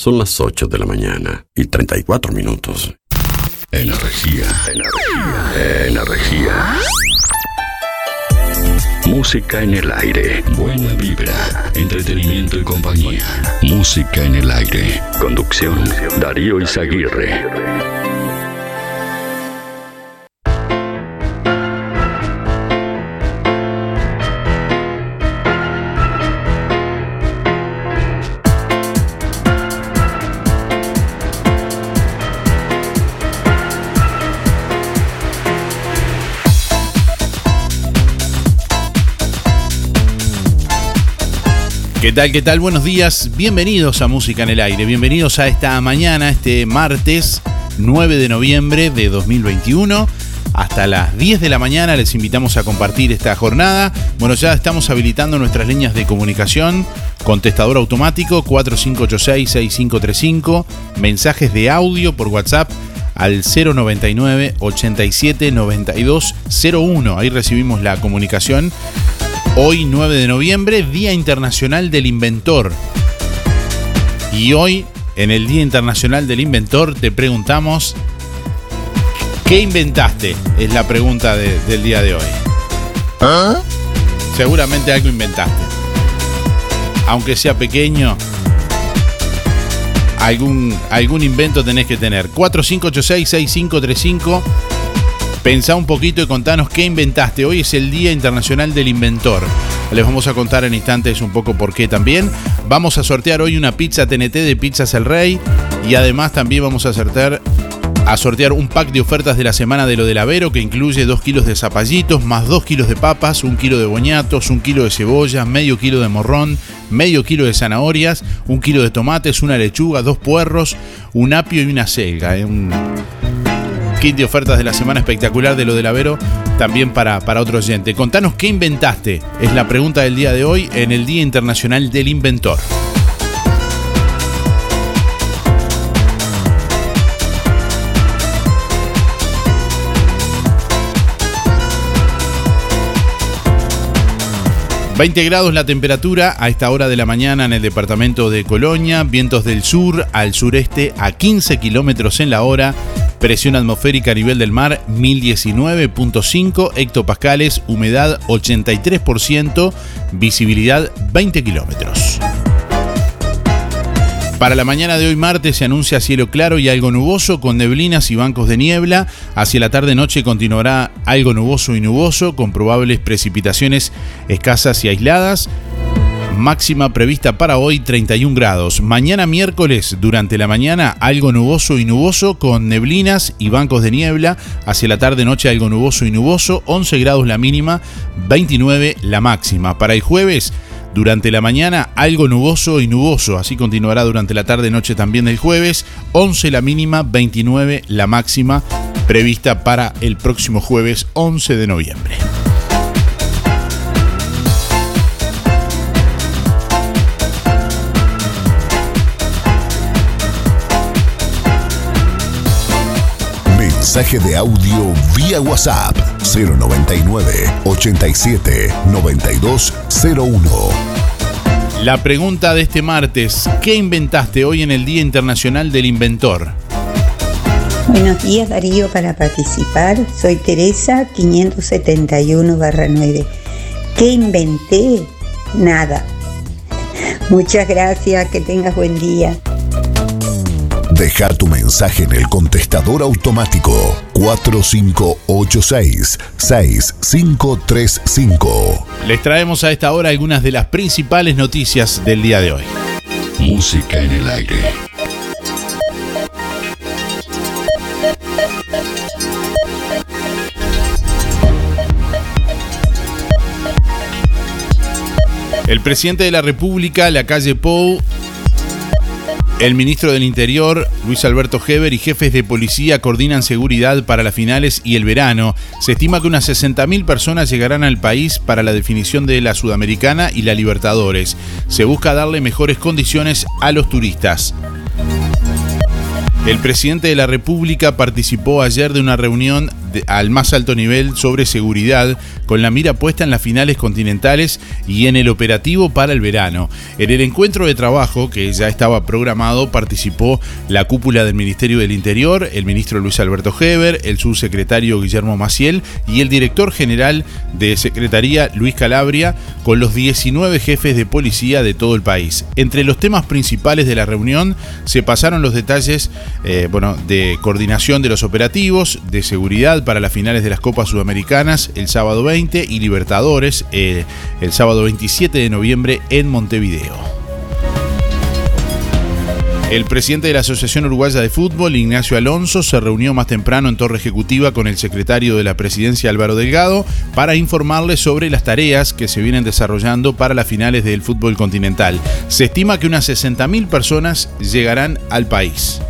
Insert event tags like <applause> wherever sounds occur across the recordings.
Son las 8 de la mañana y 34 minutos. Energía, energía, energía. Música en el aire. Buena vibra, entretenimiento y compañía. Música en el aire. Conducción, Darío Izaguirre. ¿Qué tal? ¿Qué tal? Buenos días. Bienvenidos a Música en el Aire. Bienvenidos a esta mañana, este martes 9 de noviembre de 2021. Hasta las 10 de la mañana les invitamos a compartir esta jornada. Bueno, ya estamos habilitando nuestras líneas de comunicación. Contestador automático 4586-6535. Mensajes de audio por WhatsApp al 099 87 01. Ahí recibimos la comunicación Hoy 9 de noviembre, Día Internacional del Inventor. Y hoy, en el Día Internacional del Inventor, te preguntamos, ¿qué inventaste? Es la pregunta del día de hoy. ¿Ah? Seguramente algo inventaste. Aunque sea pequeño, algún, algún invento tenés que tener. 4586-6535 Pensá un poquito y contanos qué inventaste. Hoy es el Día Internacional del Inventor. Les vamos a contar en instantes un poco por qué también. Vamos a sortear hoy una pizza TNT de Pizzas El Rey. Y además también vamos a sortear, a sortear un pack de ofertas de la semana de lo del Avero que incluye 2 kilos de zapallitos, más 2 kilos de papas, un kilo de boñatos, un kilo de cebolla, medio kilo de morrón, medio kilo de zanahorias, un kilo de tomates, una lechuga, dos puerros, un apio y una selga. ¿eh? Kit de ofertas de la semana espectacular de lo del Avero, también para, para otro oyente. Contanos qué inventaste, es la pregunta del día de hoy en el Día Internacional del Inventor. ...20 grados la temperatura a esta hora de la mañana en el departamento de Colonia... ...vientos del sur al sureste a 15 kilómetros en la hora... Presión atmosférica a nivel del mar 1019.5 hectopascales, humedad 83%, visibilidad 20 kilómetros. Para la mañana de hoy martes se anuncia cielo claro y algo nuboso con neblinas y bancos de niebla. Hacia la tarde-noche continuará algo nuboso y nuboso con probables precipitaciones escasas y aisladas máxima prevista para hoy 31 grados. Mañana miércoles durante la mañana algo nuboso y nuboso con neblinas y bancos de niebla. Hacia la tarde noche algo nuboso y nuboso, 11 grados la mínima, 29 la máxima. Para el jueves durante la mañana algo nuboso y nuboso, así continuará durante la tarde noche también del jueves, 11 la mínima, 29 la máxima prevista para el próximo jueves 11 de noviembre. Mensaje de audio vía WhatsApp 099 87 9201. La pregunta de este martes, ¿qué inventaste hoy en el Día Internacional del Inventor? Buenos días Darío para participar. Soy Teresa 571-9. ¿Qué inventé? Nada. Muchas gracias, que tengas buen día. Deja tu mensaje en el contestador automático 4536-6535. Les traemos a esta hora algunas de las principales noticias del día de hoy. Música en el aire. El presidente de la República, la calle Pou, el ministro del Interior, Luis Alberto Heber, y jefes de policía coordinan seguridad para las finales y el verano. Se estima que unas 60.000 personas llegarán al país para la definición de la Sudamericana y la Libertadores. Se busca darle mejores condiciones a los turistas. El presidente de la República participó ayer de una reunión al más alto nivel sobre seguridad, con la mira puesta en las finales continentales y en el operativo para el verano. En el encuentro de trabajo, que ya estaba programado, participó la cúpula del Ministerio del Interior, el ministro Luis Alberto Heber, el subsecretario Guillermo Maciel y el director general de Secretaría Luis Calabria, con los 19 jefes de policía de todo el país. Entre los temas principales de la reunión se pasaron los detalles eh, bueno, de coordinación de los operativos, de seguridad para las finales de las Copas Sudamericanas el sábado 20 y Libertadores eh, el sábado 27 de noviembre en Montevideo. El presidente de la Asociación Uruguaya de Fútbol, Ignacio Alonso, se reunió más temprano en Torre Ejecutiva con el secretario de la presidencia, Álvaro Delgado, para informarle sobre las tareas que se vienen desarrollando para las finales del fútbol continental. Se estima que unas 60.000 personas llegarán al país.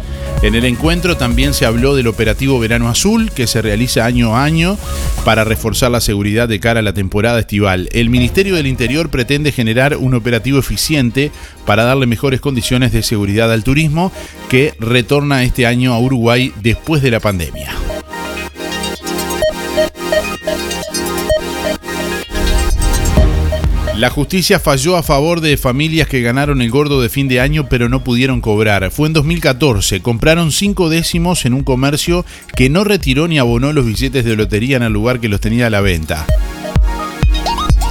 En el encuentro también se habló del operativo Verano Azul, que se realiza año a año para reforzar la seguridad de cara a la temporada estival. El Ministerio del Interior pretende generar un operativo eficiente para darle mejores condiciones de seguridad al turismo que retorna este año a Uruguay después de la pandemia. La justicia falló a favor de familias que ganaron el gordo de fin de año pero no pudieron cobrar. Fue en 2014. Compraron cinco décimos en un comercio que no retiró ni abonó los billetes de lotería en el lugar que los tenía a la venta.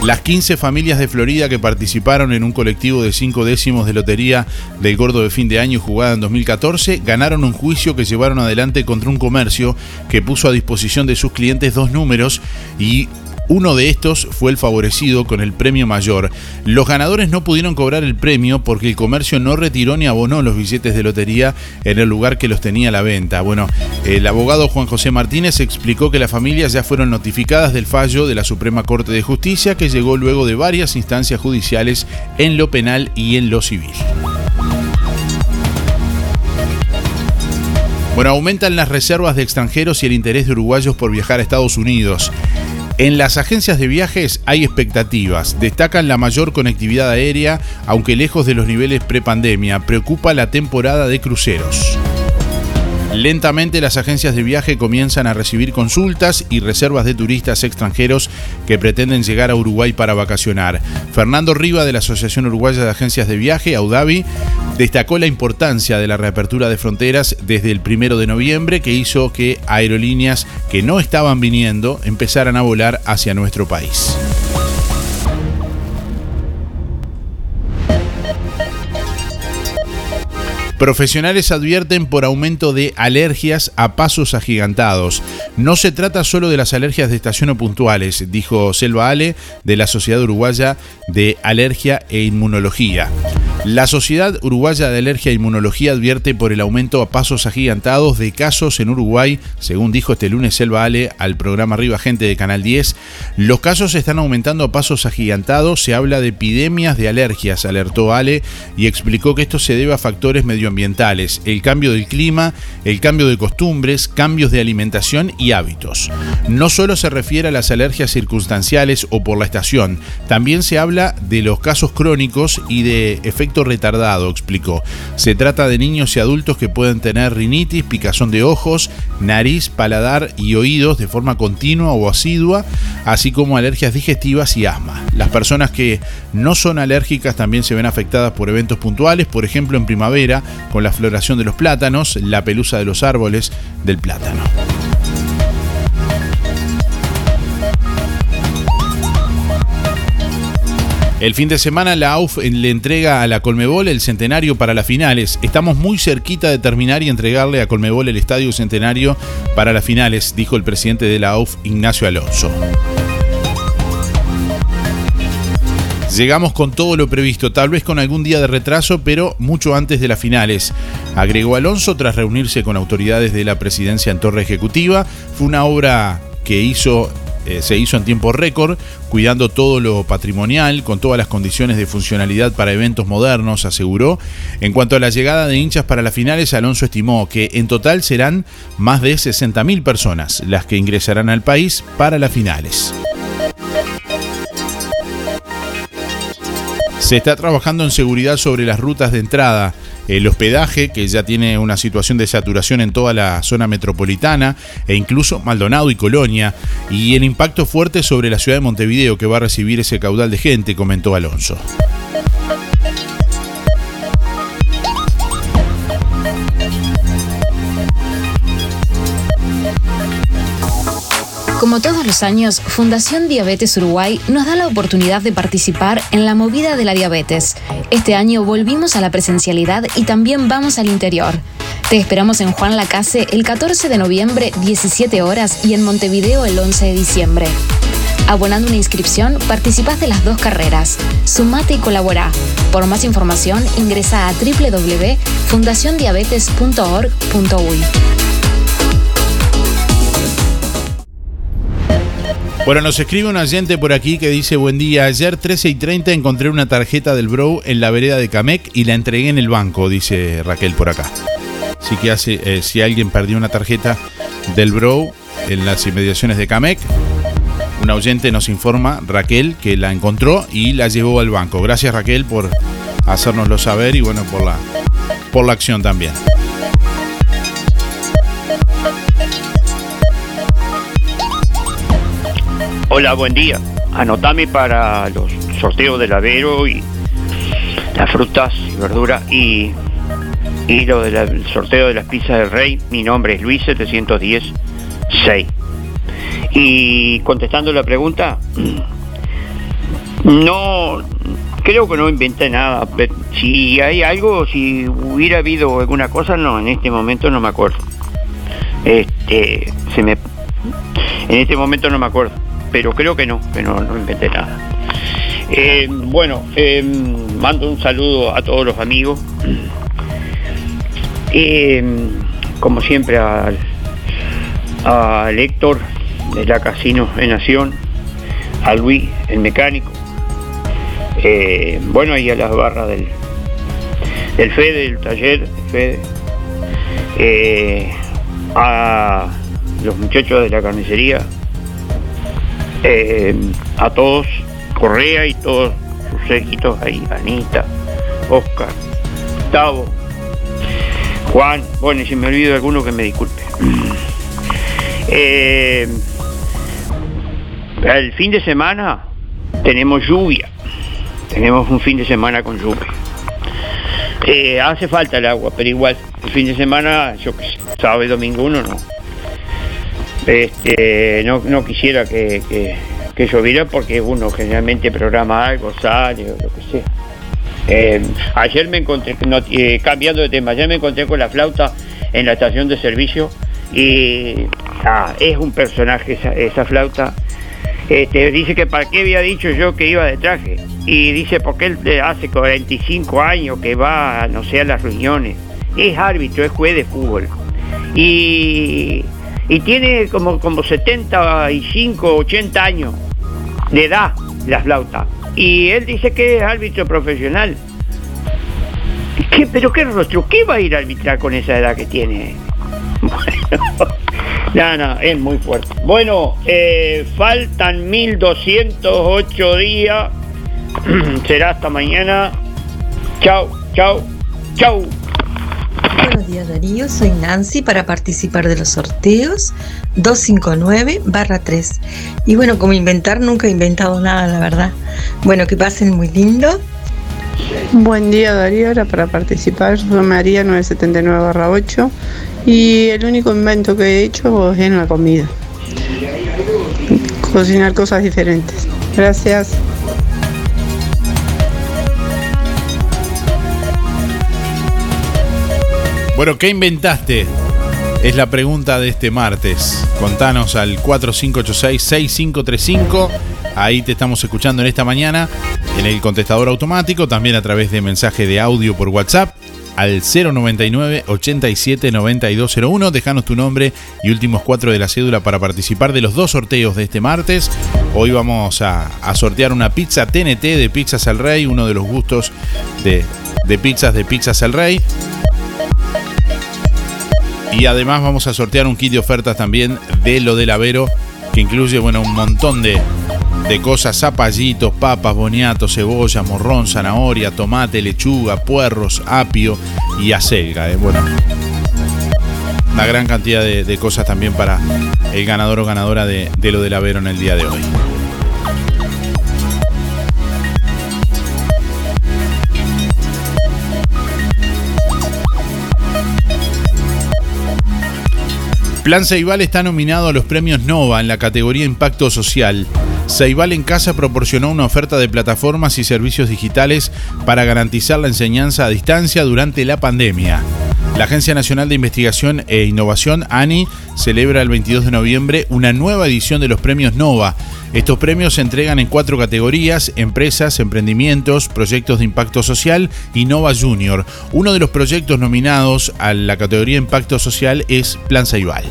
Las 15 familias de Florida que participaron en un colectivo de cinco décimos de lotería del gordo de fin de año jugada en 2014 ganaron un juicio que llevaron adelante contra un comercio que puso a disposición de sus clientes dos números y uno de estos fue el favorecido con el premio mayor. Los ganadores no pudieron cobrar el premio porque el comercio no retiró ni abonó los billetes de lotería en el lugar que los tenía a la venta. Bueno, el abogado Juan José Martínez explicó que las familias ya fueron notificadas del fallo de la Suprema Corte de Justicia que llegó luego de varias instancias judiciales en lo penal y en lo civil. Bueno, aumentan las reservas de extranjeros y el interés de uruguayos por viajar a Estados Unidos. En las agencias de viajes hay expectativas. Destacan la mayor conectividad aérea, aunque lejos de los niveles prepandemia. Preocupa la temporada de cruceros. Lentamente las agencias de viaje comienzan a recibir consultas y reservas de turistas extranjeros que pretenden llegar a Uruguay para vacacionar. Fernando Riva de la Asociación Uruguaya de Agencias de Viaje, Audavi, destacó la importancia de la reapertura de fronteras desde el primero de noviembre que hizo que aerolíneas que no estaban viniendo empezaran a volar hacia nuestro país. Profesionales advierten por aumento de alergias a pasos agigantados. No se trata solo de las alergias de estación o puntuales, dijo Selva Ale de la Sociedad Uruguaya de Alergia e Inmunología. La Sociedad Uruguaya de Alergia e Inmunología advierte por el aumento a pasos agigantados de casos en Uruguay, según dijo este lunes Selva Ale al programa Arriba Gente de Canal 10. Los casos están aumentando a pasos agigantados, se habla de epidemias de alergias, alertó Ale y explicó que esto se debe a factores medioambientales, el cambio del clima, el cambio de costumbres, cambios de alimentación y hábitos. No solo se refiere a las alergias circunstanciales o por la estación, también se habla de los casos crónicos y de efectos retardado, explicó. Se trata de niños y adultos que pueden tener rinitis, picazón de ojos, nariz, paladar y oídos de forma continua o asidua, así como alergias digestivas y asma. Las personas que no son alérgicas también se ven afectadas por eventos puntuales, por ejemplo en primavera, con la floración de los plátanos, la pelusa de los árboles del plátano. El fin de semana la AUF le entrega a la Colmebol el centenario para las finales. Estamos muy cerquita de terminar y entregarle a Colmebol el estadio centenario para las finales, dijo el presidente de la AUF, Ignacio Alonso. Llegamos con todo lo previsto, tal vez con algún día de retraso, pero mucho antes de las finales. Agregó Alonso tras reunirse con autoridades de la presidencia en Torre Ejecutiva. Fue una obra que eh, se hizo en tiempo récord, cuidando todo lo patrimonial, con todas las condiciones de funcionalidad para eventos modernos, aseguró. En cuanto a la llegada de hinchas para las finales, Alonso estimó que en total serán más de 60.000 personas las que ingresarán al país para las finales. Se está trabajando en seguridad sobre las rutas de entrada, el hospedaje, que ya tiene una situación de saturación en toda la zona metropolitana, e incluso Maldonado y Colonia, y el impacto fuerte sobre la ciudad de Montevideo, que va a recibir ese caudal de gente, comentó Alonso. Todos los años, Fundación Diabetes Uruguay nos da la oportunidad de participar en la movida de la diabetes. Este año volvimos a la presencialidad y también vamos al interior. Te esperamos en Juan Lacase el 14 de noviembre, 17 horas, y en Montevideo el 11 de diciembre. Abonando una inscripción, participás de las dos carreras. Sumate y colabora. Por más información, ingresa a www.fundaciondiabetes.org.uy. Bueno, nos escribe un oyente por aquí que dice, buen día, ayer 13 y 30 encontré una tarjeta del Bro en la vereda de Camec y la entregué en el banco, dice Raquel por acá. Así que hace, eh, si alguien perdió una tarjeta del Bro en las inmediaciones de Camec, un oyente nos informa, Raquel, que la encontró y la llevó al banco. Gracias Raquel por hacérnoslo saber y bueno, por la, por la acción también. Hola, buen día. Anotame para los sorteos del Avero y las frutas y verduras y, y lo del sorteo de las pizzas del Rey. Mi nombre es Luis 710 6. Y contestando la pregunta, no creo que no inventé nada. si hay algo, si hubiera habido alguna cosa, no, en este momento no me acuerdo. Este, se me, en este momento no me acuerdo pero creo que no, que no, inventé nada. Eh, bueno, eh, mando un saludo a todos los amigos. Eh, como siempre al, a Héctor de la Casino de Nación, a Luis, el mecánico, bueno, y a las barras del, del FEDE, del taller, FEDE, a los muchachos de la carnicería, eh, a todos, Correa y todos sus séquitos ahí, Anita, Oscar, Gustavo, Juan, bueno, y si me olvido de alguno que me disculpe. <clears throat> Eh, el fin de semana tenemos lluvia, tenemos un fin de semana con lluvia. Eh, hace falta el agua, pero igual, el fin de semana, yo que sábado y domingo uno no, este, no, quisiera que, que, lloviera porque uno generalmente programa algo, sale o lo que sea. Eh, ayer me encontré, eh, cambiando de tema, ayer me encontré con la flauta en la estación de servicio y ah, es un personaje esa, flauta. Este, dice que para qué había dicho yo que iba de traje. Y dice porque él hace 45 años que va, no sé, a las reuniones. Es árbitro, es juez de fútbol. Y y tiene como, como 75, 80 años de edad la flauta. Y él dice que es árbitro profesional. ¿Qué, ¿Pero qué rostro? ¿Qué va a ir a arbitrar con esa edad que tiene? <laughs> Bueno, no, no, es muy fuerte. Bueno, eh, faltan 1208 días. <clears throat> Será hasta mañana. Chao, chao, chao. Buenos días Darío, soy Nancy para participar de los sorteos 259-3. Y bueno, como inventar, nunca he inventado nada, la verdad. Bueno, que pasen muy lindo. Buen día Darío, era para participar, soy María 979-8 y el único invento que he hecho es en la comida. Cocinar cosas diferentes. Gracias. Bueno, ¿qué inventaste? Es la pregunta de este martes. Contanos al 4586-6535. Ahí te estamos escuchando en esta mañana en el contestador automático, también a través de mensaje de audio por WhatsApp al 099 87 9201. Dejanos tu nombre y últimos cuatro de la cédula para participar de los dos sorteos de este martes. Hoy vamos a, sortear una pizza TNT de Pizzas El Rey, uno de los gustos de, de pizzas de Pizzas El Rey. Y además vamos a sortear un kit de ofertas también de lo del Avero, que incluye bueno, un montón de, de cosas, zapallitos, papas, boniato, cebolla, morrón, zanahoria, tomate, lechuga, puerros, apio y acelga. ¿eh? Bueno, una gran cantidad de, cosas también para el ganador o ganadora de, de lo del Avero en el día de hoy. Plan Ceibal está nominado a los premios Nova en la categoría Impacto Social. Ceibal en Casa proporcionó una oferta de plataformas y servicios digitales para garantizar la enseñanza a distancia durante la pandemia. La Agencia Nacional de Investigación e Innovación, ANI, celebra el 22 de noviembre una nueva edición de los premios Nova. Estos premios se entregan en cuatro categorías, empresas, emprendimientos, proyectos de impacto social y Nova Junior. Uno de los proyectos nominados a la categoría Impacto Social es Plan Saibal.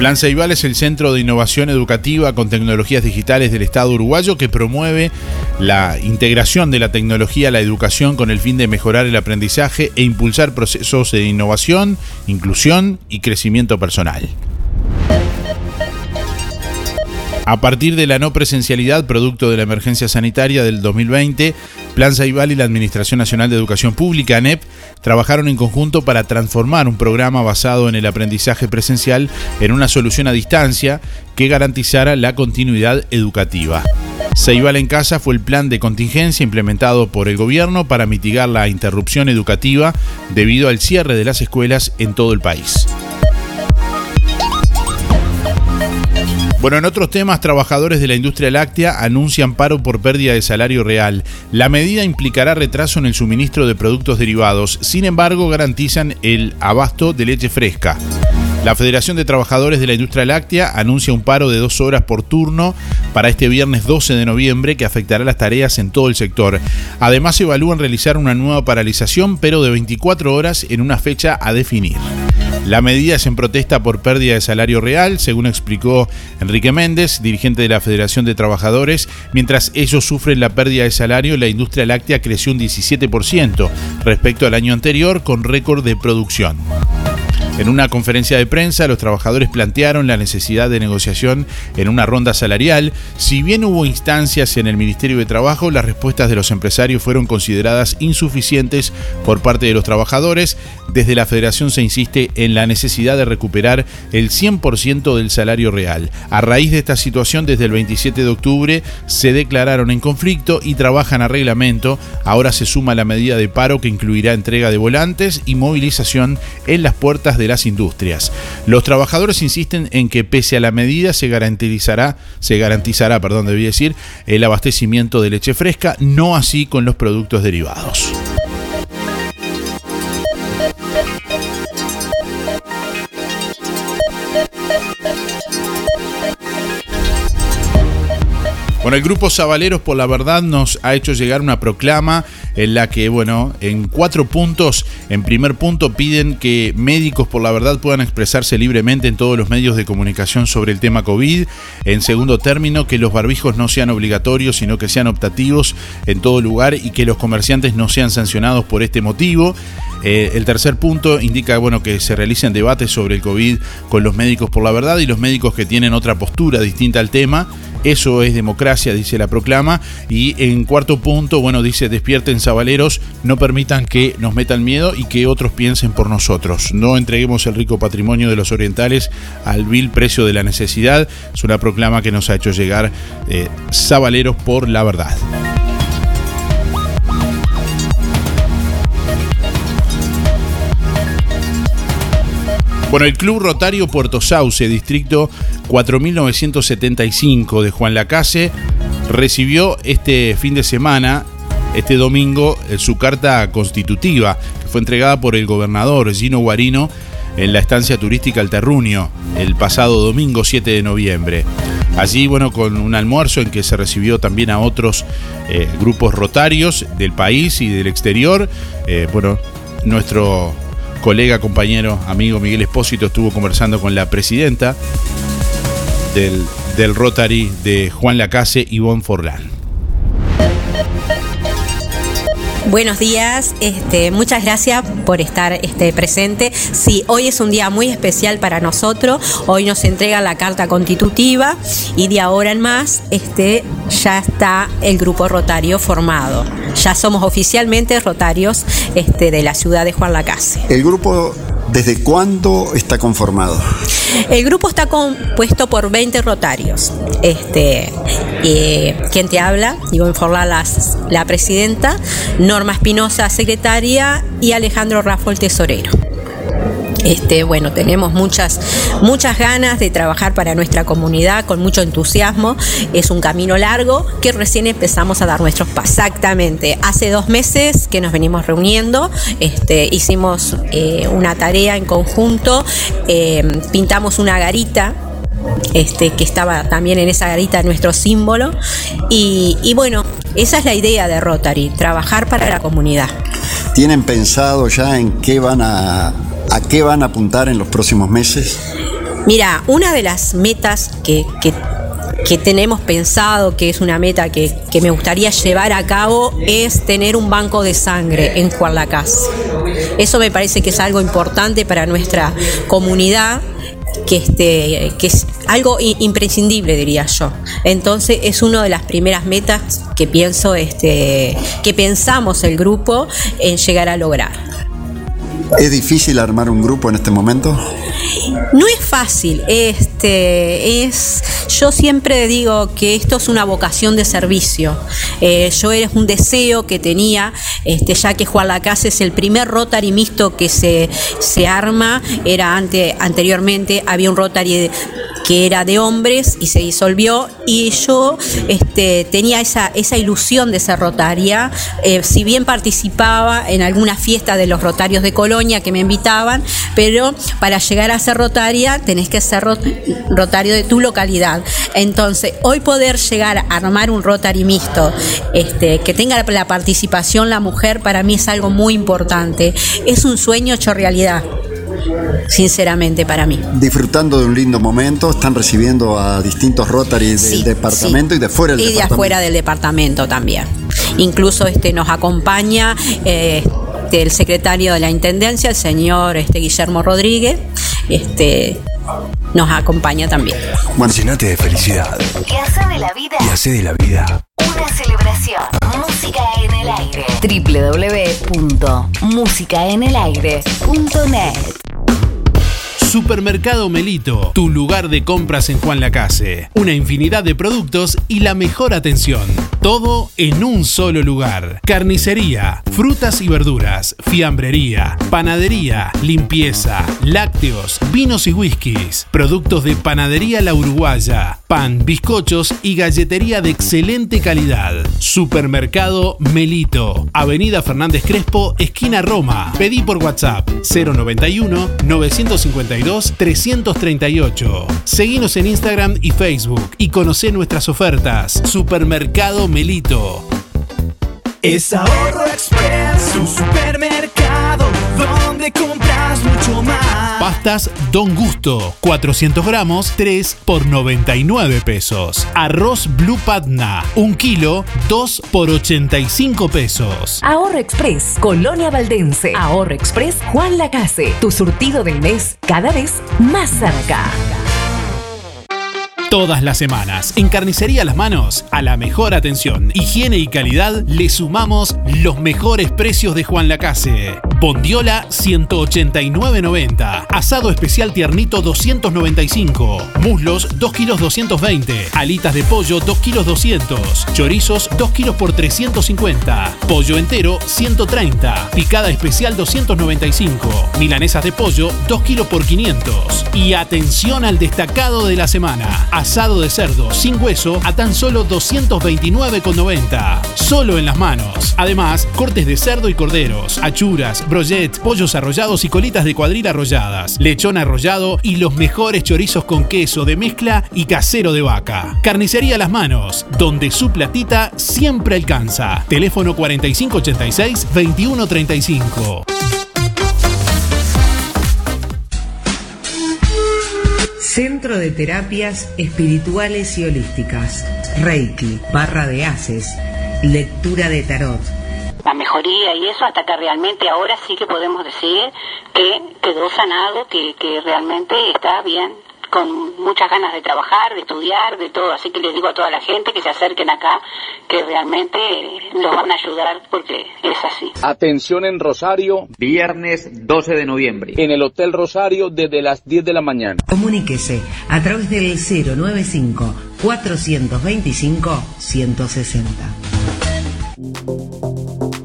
Plan Ceibal es el centro de innovación educativa con tecnologías digitales del Estado uruguayo que promueve la integración de la tecnología a la educación con el fin de mejorar el aprendizaje e impulsar procesos de innovación, inclusión y crecimiento personal. A partir de la no presencialidad producto de la emergencia sanitaria del 2020, Plan Saibal y la Administración Nacional de Educación Pública, ANEP, trabajaron en conjunto para transformar un programa basado en el aprendizaje presencial en una solución a distancia que garantizara la continuidad educativa. Ceibal en Casa fue el plan de contingencia implementado por el gobierno para mitigar la interrupción educativa debido al cierre de las escuelas en todo el país. Bueno, en otros temas, trabajadores de la industria láctea anuncian paro por pérdida de salario real. La medida implicará retraso en el suministro de productos derivados, sin embargo garantizan el abasto de leche fresca. La Federación de Trabajadores de la Industria Láctea anuncia un paro de dos horas por turno para este viernes 12 de noviembre que afectará las tareas en todo el sector. Además, evalúan realizar una nueva paralización, pero de 24 horas en una fecha a definir. La medida es en protesta por pérdida de salario real, según explicó Enrique Méndez, dirigente de la Federación de Trabajadores. Mientras ellos sufren la pérdida de salario, la industria láctea creció un 17% respecto al año anterior, con récord de producción. En una conferencia de prensa, los trabajadores plantearon la necesidad de negociación en una ronda salarial. Si bien hubo instancias en el Ministerio de Trabajo, las respuestas de los empresarios fueron consideradas insuficientes por parte de los trabajadores. Desde la Federación se insiste en la necesidad de recuperar el 100% del salario real. A raíz de esta situación, desde el 27 de octubre se declararon en conflicto y trabajan a reglamento. Ahora se suma la medida de paro que incluirá entrega de volantes y movilización en las puertas de las industrias. Los trabajadores insisten en que pese a la medida se garantizará, se garantizará, perdón, debí decir, el abastecimiento de leche fresca, no así con los productos derivados. Bueno, el grupo Zabaleros por la Verdad nos ha hecho llegar una proclama en la que, bueno, en cuatro puntos, en primer punto piden que médicos por la verdad puedan expresarse libremente en todos los medios de comunicación sobre el tema COVID. En segundo término, que los barbijos no sean obligatorios, sino que sean optativos en todo lugar y que los comerciantes no sean sancionados por este motivo. Eh, el tercer punto indica bueno, que se realicen debates sobre el COVID con los médicos por la verdad y los médicos que tienen otra postura distinta al tema. Eso es democracia, dice la proclama. Y en cuarto punto, bueno, dice, despierten sabaleros, no permitan que nos metan miedo y que otros piensen por nosotros. No entreguemos el rico patrimonio de los orientales al vil precio de la necesidad. Es una proclama que nos ha hecho llegar eh, sabaleros por la verdad. Bueno, el Club Rotario Puerto Sauce, distrito 4975 de Juan Lacase, recibió este fin de semana, este domingo, eh, su carta constitutiva, que fue entregada por el gobernador Gino Guarino en la estancia turística El Terruño, el pasado domingo 7 de noviembre. Allí, bueno, con un almuerzo en que se recibió también a otros eh, grupos rotarios del país y del exterior. Eh, bueno, nuestro colega, compañero, amigo Miguel Espósito estuvo conversando con la presidenta del, del Rotary de Juan Lacase, Ivonne Forlán. Buenos días, este, muchas gracias por estar este, presente. Sí, hoy es un día muy especial para nosotros. Hoy nos entrega la carta constitutiva y de ahora en más este, ya está el grupo rotario formado. Ya somos oficialmente rotarios de la ciudad de Juan Lacase. El grupo ¿Desde cuándo está conformado? El grupo está compuesto por 20 rotarios. Este, eh, ¿Quién te habla? Ivonne Forlá, la presidenta, Norma Espinosa, secretaria, y Alejandro Raffo, el tesorero. Este, bueno, tenemos muchas, muchas ganas de trabajar para nuestra comunidad con mucho entusiasmo. Es un camino largo que recién empezamos a dar nuestros pasos. Exactamente. Hace dos meses que nos venimos reuniendo, este, hicimos eh, una tarea en conjunto, eh, pintamos una garita este, que estaba también en esa garita nuestro símbolo. Y, y, bueno, esa es la idea de Rotary, trabajar para la comunidad. ¿Tienen pensado ya en qué van a ¿A qué van a apuntar en los próximos meses? Mira, una de las metas que, tenemos pensado, que es una meta que, me gustaría llevar a cabo, es tener un banco de sangre en Juan Lacaz. Eso me parece que es algo importante para nuestra comunidad. Que, este, que es algo imprescindible, diría yo. Entonces es una de las primeras metas que pienso, este, que pensamos el grupo en llegar a lograr. ¿Es difícil armar un grupo en este momento? No es fácil, este es yo siempre digo que esto es una vocación de servicio. Eh, yo es un deseo que tenía, este, ya que Juan Lacase es el primer Rotary mixto que se, se arma, era ante, anteriormente había un Rotary que era de hombres y se disolvió y yo este, tenía esa, esa ilusión de ser rotaria, eh, si bien participaba en alguna fiesta de los rotarios de Colonia que me invitaban, pero para llegar a ser rotaria tenés que ser rotario de tu localidad. Entonces, hoy poder llegar a armar un rotary mixto, este, que tenga la participación la mujer, para mí es algo muy importante. Es un sueño hecho realidad sinceramente para mí. Disfrutando de un lindo momento, están recibiendo a distintos Rotaries del departamento y de fuera del y departamento. Y de afuera del departamento también. Incluso este nos acompaña eh, el secretario de la Intendencia, el señor este, Guillermo Rodríguez, este, nos acompaña también. Bueno, llenate de felicidad. Y hace de la vida. Y hace de la vida. Una celebración. Música en el aire. www.musicaenelaire.net Supermercado Melito, tu lugar de compras en Juan Lacase. Una infinidad de productos y la mejor atención. Todo en un solo lugar. Carnicería, frutas y verduras, fiambrería, panadería, limpieza, lácteos, vinos y whiskies, productos de panadería La Uruguaya, pan, bizcochos y galletería de excelente calidad. Supermercado Melito, Avenida Fernández Crespo, esquina Roma. Pedí por WhatsApp 091 952 338. Seguinos en Instagram y Facebook y conoce nuestras ofertas. Supermercado Es Ahorro Express, un supermercado donde compras mucho más. Pastas Don Gusto, 400 gramos, 3 por 99 pesos. Arroz Blue Patna, 1 kilo, 2 por 85 pesos. Ahorro Express, Colonia Valdense. Ahorro Express, Juan Lacase. Tu surtido del mes cada vez más cerca. Todas las semanas, en Carnicería Las Manos, a la mejor atención, higiene y calidad, le sumamos los mejores precios de Juan Lacase. Bondiola 189.90. Asado especial tiernito 295. Muslos 2 kilos 220. Alitas de pollo 2 kilos 200. Chorizos 2 kilos por 350. Pollo entero 130. Picada especial 295. Milanesas de pollo 2 kilos por 500. Y atención al destacado de la semana asado de cerdo sin hueso a tan solo 229,90. Solo en las manos. Además, cortes de cerdo y corderos, achuras, brochets, pollos arrollados y colitas de cuadril arrolladas, lechón arrollado y los mejores chorizos con queso de mezcla y casero de vaca. Carnicería Las Manos, donde su platita siempre alcanza. Teléfono 4586-2135. Centro de Terapias Espirituales y Holísticas. Reiki, barra de haces, lectura de tarot, la mejoría y eso hasta que realmente ahora sí que podemos decir que quedó sanado, que, que realmente está bien con muchas ganas de trabajar, de estudiar, de todo. Así que les digo a toda la gente que se acerquen acá, que realmente los van a ayudar porque es así. Atención en Rosario, Viernes 12 de noviembre. en el Hotel Rosario desde las 10 de la mañana. Comuníquese a través del 095 425 160.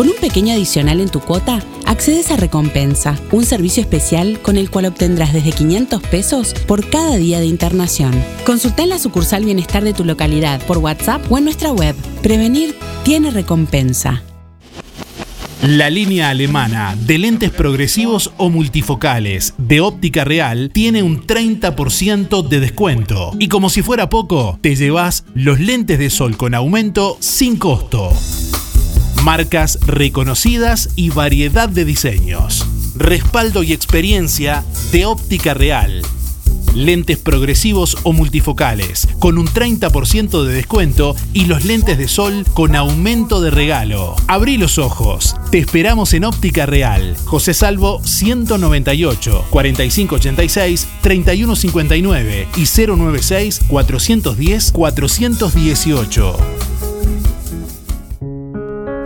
Con un pequeño adicional en tu cuota, accedes a Recompensa, un servicio especial con el cual obtendrás desde 500 pesos por cada día de internación. Consulta en la sucursal Bienestar de tu localidad, por WhatsApp o en nuestra web. Prevenir tiene recompensa. La línea alemana de lentes progresivos o multifocales de óptica real tiene un 30% de descuento. Y como si fuera poco, te llevas los lentes de sol con aumento sin costo. Marcas reconocidas y variedad de diseños. Respaldo y experiencia de óptica real. Lentes progresivos o multifocales con un 30% de descuento y los lentes de sol con aumento de regalo. Abrí los ojos. Te esperamos en Óptica Real. José Salvo 198 4586 3159 y 096 410 418.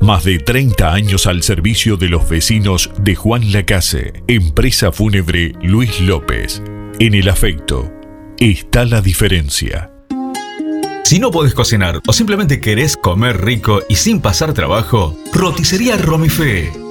Más de 30 años al servicio de los vecinos de Juan Lacase. Empresa Fúnebre Luis López. En el afecto está la diferencia. Si no podés cocinar o simplemente querés comer rico y sin pasar trabajo, roticería Romifé.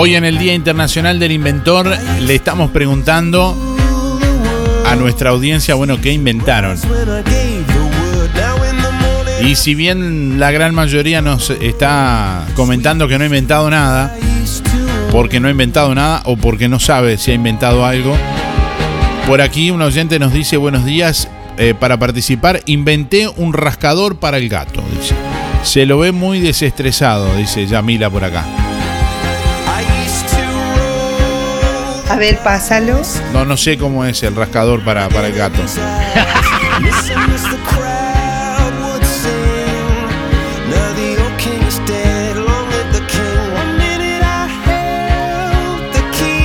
Hoy en el Día Internacional del Inventor le estamos preguntando a nuestra audiencia, bueno, ¿qué inventaron? Y si bien la gran mayoría nos está comentando que no ha inventado nada, porque no ha inventado nada o porque no sabe si ha inventado algo, por aquí un oyente nos dice buenos días, eh, para participar inventé un rascador para el gato, dice. Se lo ve muy desestresado, dice Yamila por acá. Ver, pásalo. No, no sé cómo es el rascador para, para el gato. <laughs>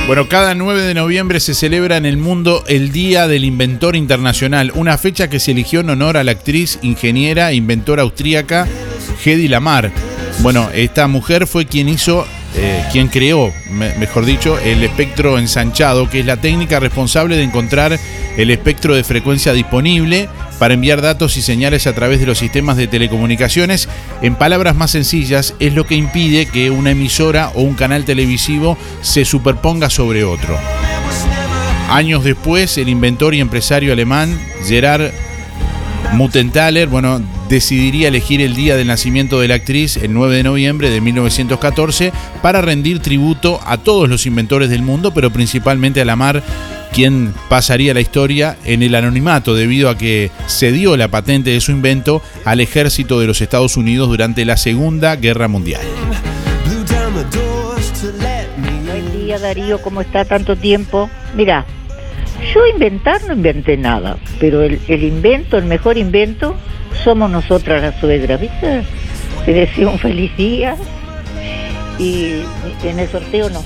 Bueno, cada 9 de noviembre se celebra en el mundo el Día del Inventor Internacional, una fecha que se eligió en honor a la actriz, ingeniera e inventora austríaca Hedy Lamar. Bueno, esta mujer fue quien hizo, eh, quien creó, me- mejor dicho, el espectro ensanchado, que es la técnica responsable de encontrar el espectro de frecuencia disponible para enviar datos y señales a través de los sistemas de telecomunicaciones. En palabras más sencillas, es lo que impide que una emisora o un canal televisivo se superponga sobre otro. Años después, el inventor y empresario alemán Gerard Muttenthaler, bueno, decidiría elegir el día del nacimiento de la actriz, el 9 de noviembre de 1914, para rendir tributo a todos los inventores del mundo, pero principalmente a Lamar, quien pasaría la historia en el anonimato debido a que cedió la patente de su invento al ejército de los Estados Unidos durante la Segunda Guerra Mundial. Buen día Darío, ¿cómo está tanto tiempo? Mira, yo inventar no inventé nada, pero el invento, el mejor invento, somos nosotras las suegras, ¿viste? Te deseo un feliz día y en el sorteo no.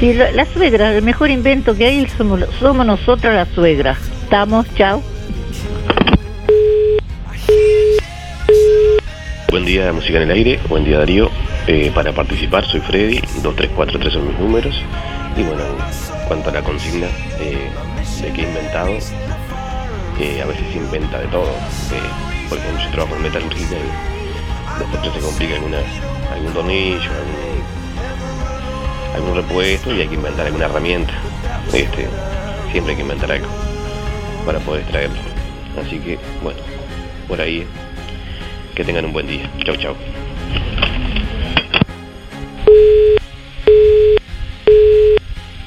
Sí, la, suegra, el mejor invento que hay somos, somos nosotras las suegras. Estamos, chao. Buen día, Música en el Aire. Buen día, Darío. Eh, para participar, soy Freddy. 2343 son mis números. Y bueno, en cuanto a la consigna eh, de que he inventado, eh, a veces se inventa de todo. Eh, por ejemplo, yo trabajo en metalurgia y después se complica alguna, algún tornillo, algún, algún repuesto y hay que inventar alguna herramienta. Este, siempre hay que inventar algo para poder extraerlo. Así que, bueno, por ahí que tengan un buen día. Chau, chau.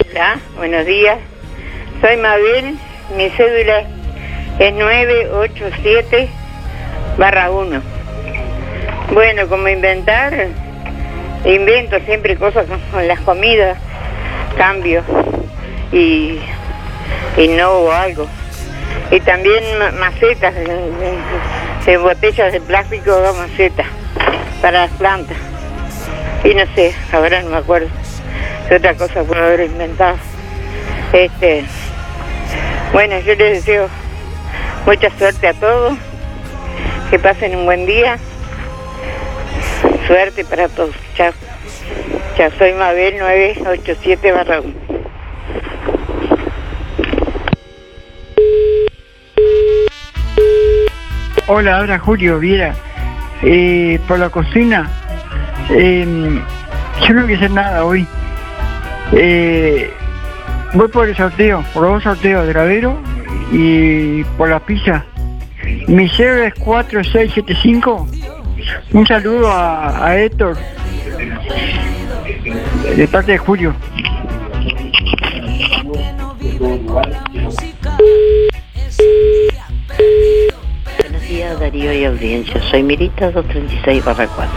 Hola, buenos días. Soy Mabel, mi cédula es 987 barra 1. Bueno, como inventar, invento siempre cosas con, las comidas, cambio y innovo algo. Y también ma- macetas, de, botellas de plástico macetas para las plantas. Y no sé, ahora no me acuerdo qué otra cosa puedo haber inventado. Este, bueno, yo les deseo mucha suerte a todos, que pasen un buen día, suerte para todos. Chao. Chao, soy Mabel 987 barra 1. Hola, ahora Julio Viera. Eh, por la cocina, eh, yo no voy hacer nada hoy. Eh, voy por el sorteo, por dos sorteos de gravero y por la pizza. Mi cero es 4675. Un saludo a, a Héctor, de parte de Julio. Buenos días Darío y audiencia, soy Mirita 236 barra 4.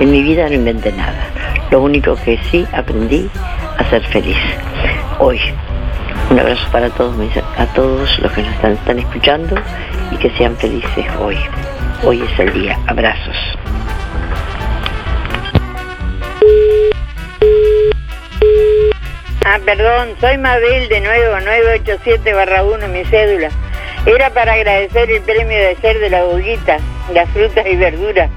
En mi vida no inventé nada, lo único que sí aprendí a ser feliz. Hoy, un abrazo para todos, a todos los que nos están, están escuchando y que sean felices hoy. Hoy es el día, abrazos. Ah, perdón, soy Mabel de nuevo, 987 barra 1, mi cédula. Era para agradecer el premio de ser de la boguita, las frutas y verduras.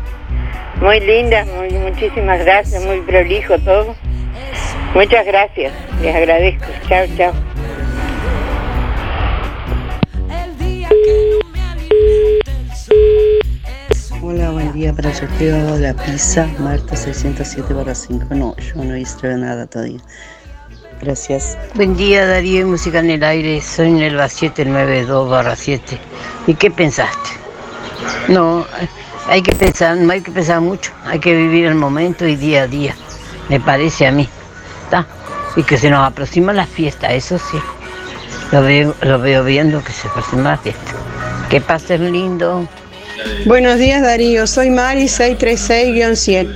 Muy linda, muy, muchísimas gracias, muy prolijo todo. Muchas gracias, les agradezco. Chao, chao. Hola, buen día para el sorteo de la pizza, Marta 607 barra 5. No, yo no hice nada todavía. Gracias. Buen día Darío, música en el aire, soy Nelva 792 barra 7. ¿Y qué pensaste? No, hay que pensar, no hay que pensar mucho, hay que vivir el momento y día a día, me parece a mí. ¿Está? Y que se nos aproxima la fiesta, eso sí. Lo veo, lo veo viendo que se aproxima la fiesta. Que pasen lindo. Buenos días Darío, soy Mari 636-7.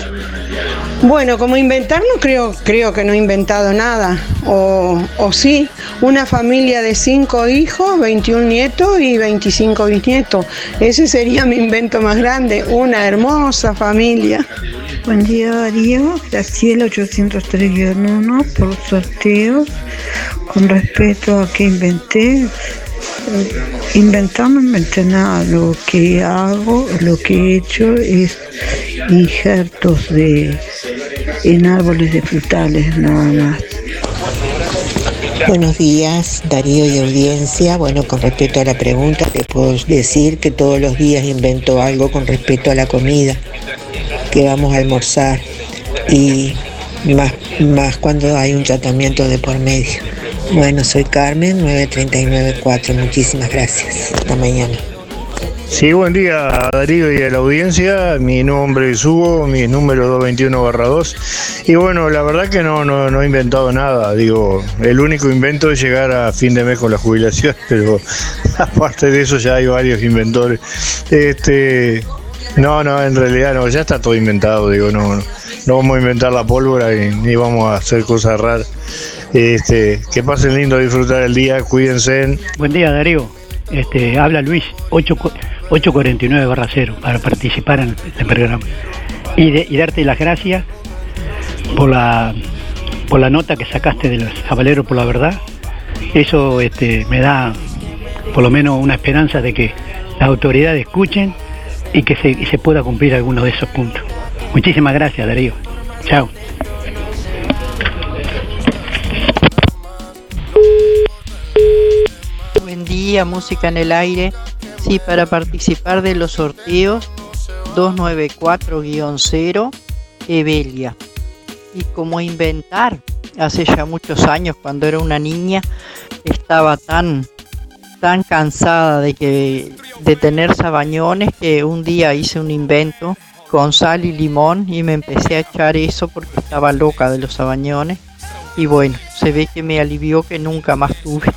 Bueno, como inventar no creo, creo que no he inventado nada. O, o sí, una familia de cinco hijos, 21 nietos y 25 bisnietos. Ese sería mi invento más grande, una hermosa familia. Buen día Darío, Graciela 803-1 por sorteos. Con respecto a que inventé, inventar no inventé nada. Lo que hago, lo que he hecho es injertos de en árboles de frutales nada más. Buenos días, Darío y audiencia. Bueno, con respecto a la pregunta, te puedo decir que todos los días invento algo con respecto a la comida que vamos a almorzar y más, más cuando hay un tratamiento de por medio. Bueno, soy Carmen, 9394. Muchísimas gracias. Hasta mañana. Sí, buen día Darío y a la audiencia. Mi nombre es Hugo, mi número 221-2. Y bueno, la verdad que no, no, no he inventado nada. Digo, el único invento es llegar a fin de mes con la jubilación, <laughs> pero aparte de eso ya hay varios inventores. Este, no, no, en realidad no, ya está todo inventado. Digo, no, no, no vamos a inventar la pólvora y ni vamos a hacer cosas raras. Este, que pasen lindo disfrutar el día, cuídense. Buen día, Darío. Este, habla Luis, 8, 849 barra 0, para participar en el programa. Y, darte las gracias por la, por la nota que sacaste de los por la Verdad. Eso este, me da por lo menos una esperanza de que las autoridades escuchen y que se, se pueda cumplir alguno de esos puntos. Muchísimas gracias, Darío. Chao. Día, música en el aire. Sí, para participar de los sorteos 294-0 Evelia. Y como inventar, hace ya muchos años, cuando era una niña, estaba tan tan cansada de que de tener sabañones que un día hice un invento con sal y limón y me empecé a echar eso porque estaba loca de los sabañones y bueno, se ve que me alivió que nunca más tuve.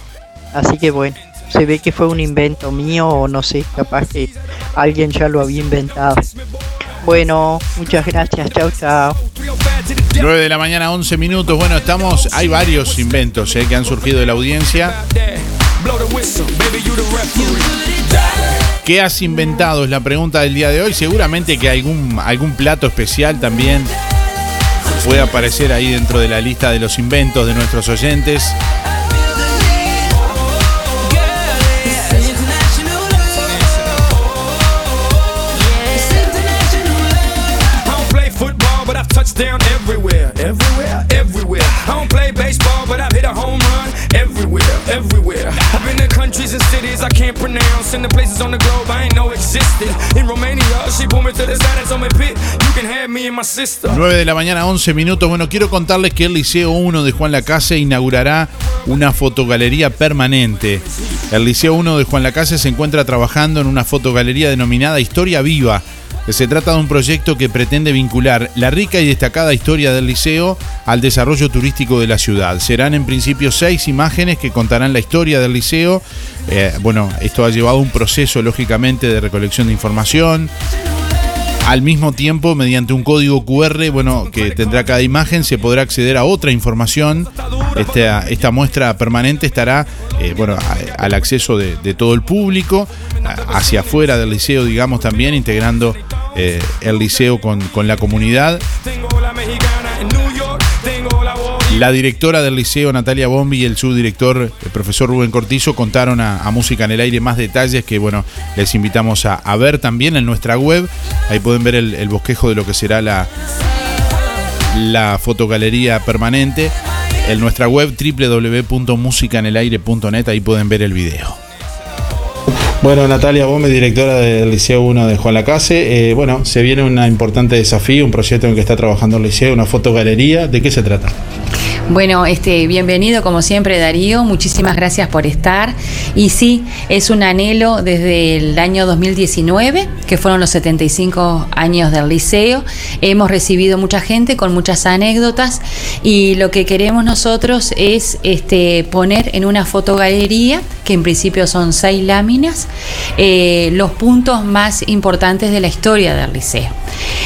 Así que bueno, se ve que fue un invento mío o no sé, capaz que alguien ya lo había inventado. Bueno, muchas gracias, chao chao. 9 de la mañana, 11 minutos. Bueno, estamos. Hay varios inventos eh, que han surgido de la audiencia. ¿Qué has inventado? Es la pregunta del día de hoy. Seguramente que algún, algún plato especial también puede aparecer ahí dentro de la lista de los inventos de nuestros oyentes. Down everywhere, everywhere, everywhere. I don't play baseball, but I've hit a home run everywhere, everywhere. I've been to countries and cities I can't pronounce, and the places on the globe I ain't know existed. In Romania, she pulled me to the side and told me, Pit, you can have me and my sister. 9 de la mañana, 11 minutos. Bueno, quiero contarles que el Liceo 1 de Juan Lacase inaugurará una fotogalería permanente. El Liceo 1 de Juan Lacase se encuentra trabajando en una fotogalería denominada Historia Viva. Se trata de un proyecto que pretende vincular la rica y destacada historia del liceo al desarrollo turístico de la ciudad. Serán en principio seis imágenes que contarán la historia del liceo. Eh, bueno, esto ha llevado un proceso, lógicamente, de recolección de información, al mismo tiempo, mediante un código QR, bueno, que tendrá cada imagen, se podrá acceder a otra información. Esta, muestra permanente estará, eh, bueno, al acceso de, todo el público, hacia afuera del liceo, digamos, también integrando eh, el liceo con, con la comunidad. La directora del liceo, Natalia Bombi, y el subdirector, el profesor Rubén Cortizo, contaron a, Música en el Aire más detalles que, bueno, les invitamos a, ver también en nuestra web. Ahí pueden ver el, el bosquejo de lo que será la, la fotogalería permanente. En nuestra web www.musicanelaire.net, ahí pueden ver el video. Bueno, Natalia Gómez, directora del Liceo 1 de Juan Lacase. Eh, bueno, se viene un importante desafío, un proyecto en el que está trabajando el Liceo, una fotogalería. ¿De qué se trata? Bueno, este, bienvenido como siempre Darío, muchísimas gracias por estar. Y sí, es un anhelo desde el año 2019, que fueron los 75 años del liceo. Hemos recibido mucha gente con muchas anécdotas y lo que queremos nosotros es este, poner en una fotogalería, que en principio son seis láminas, eh, los puntos más importantes de la historia del liceo.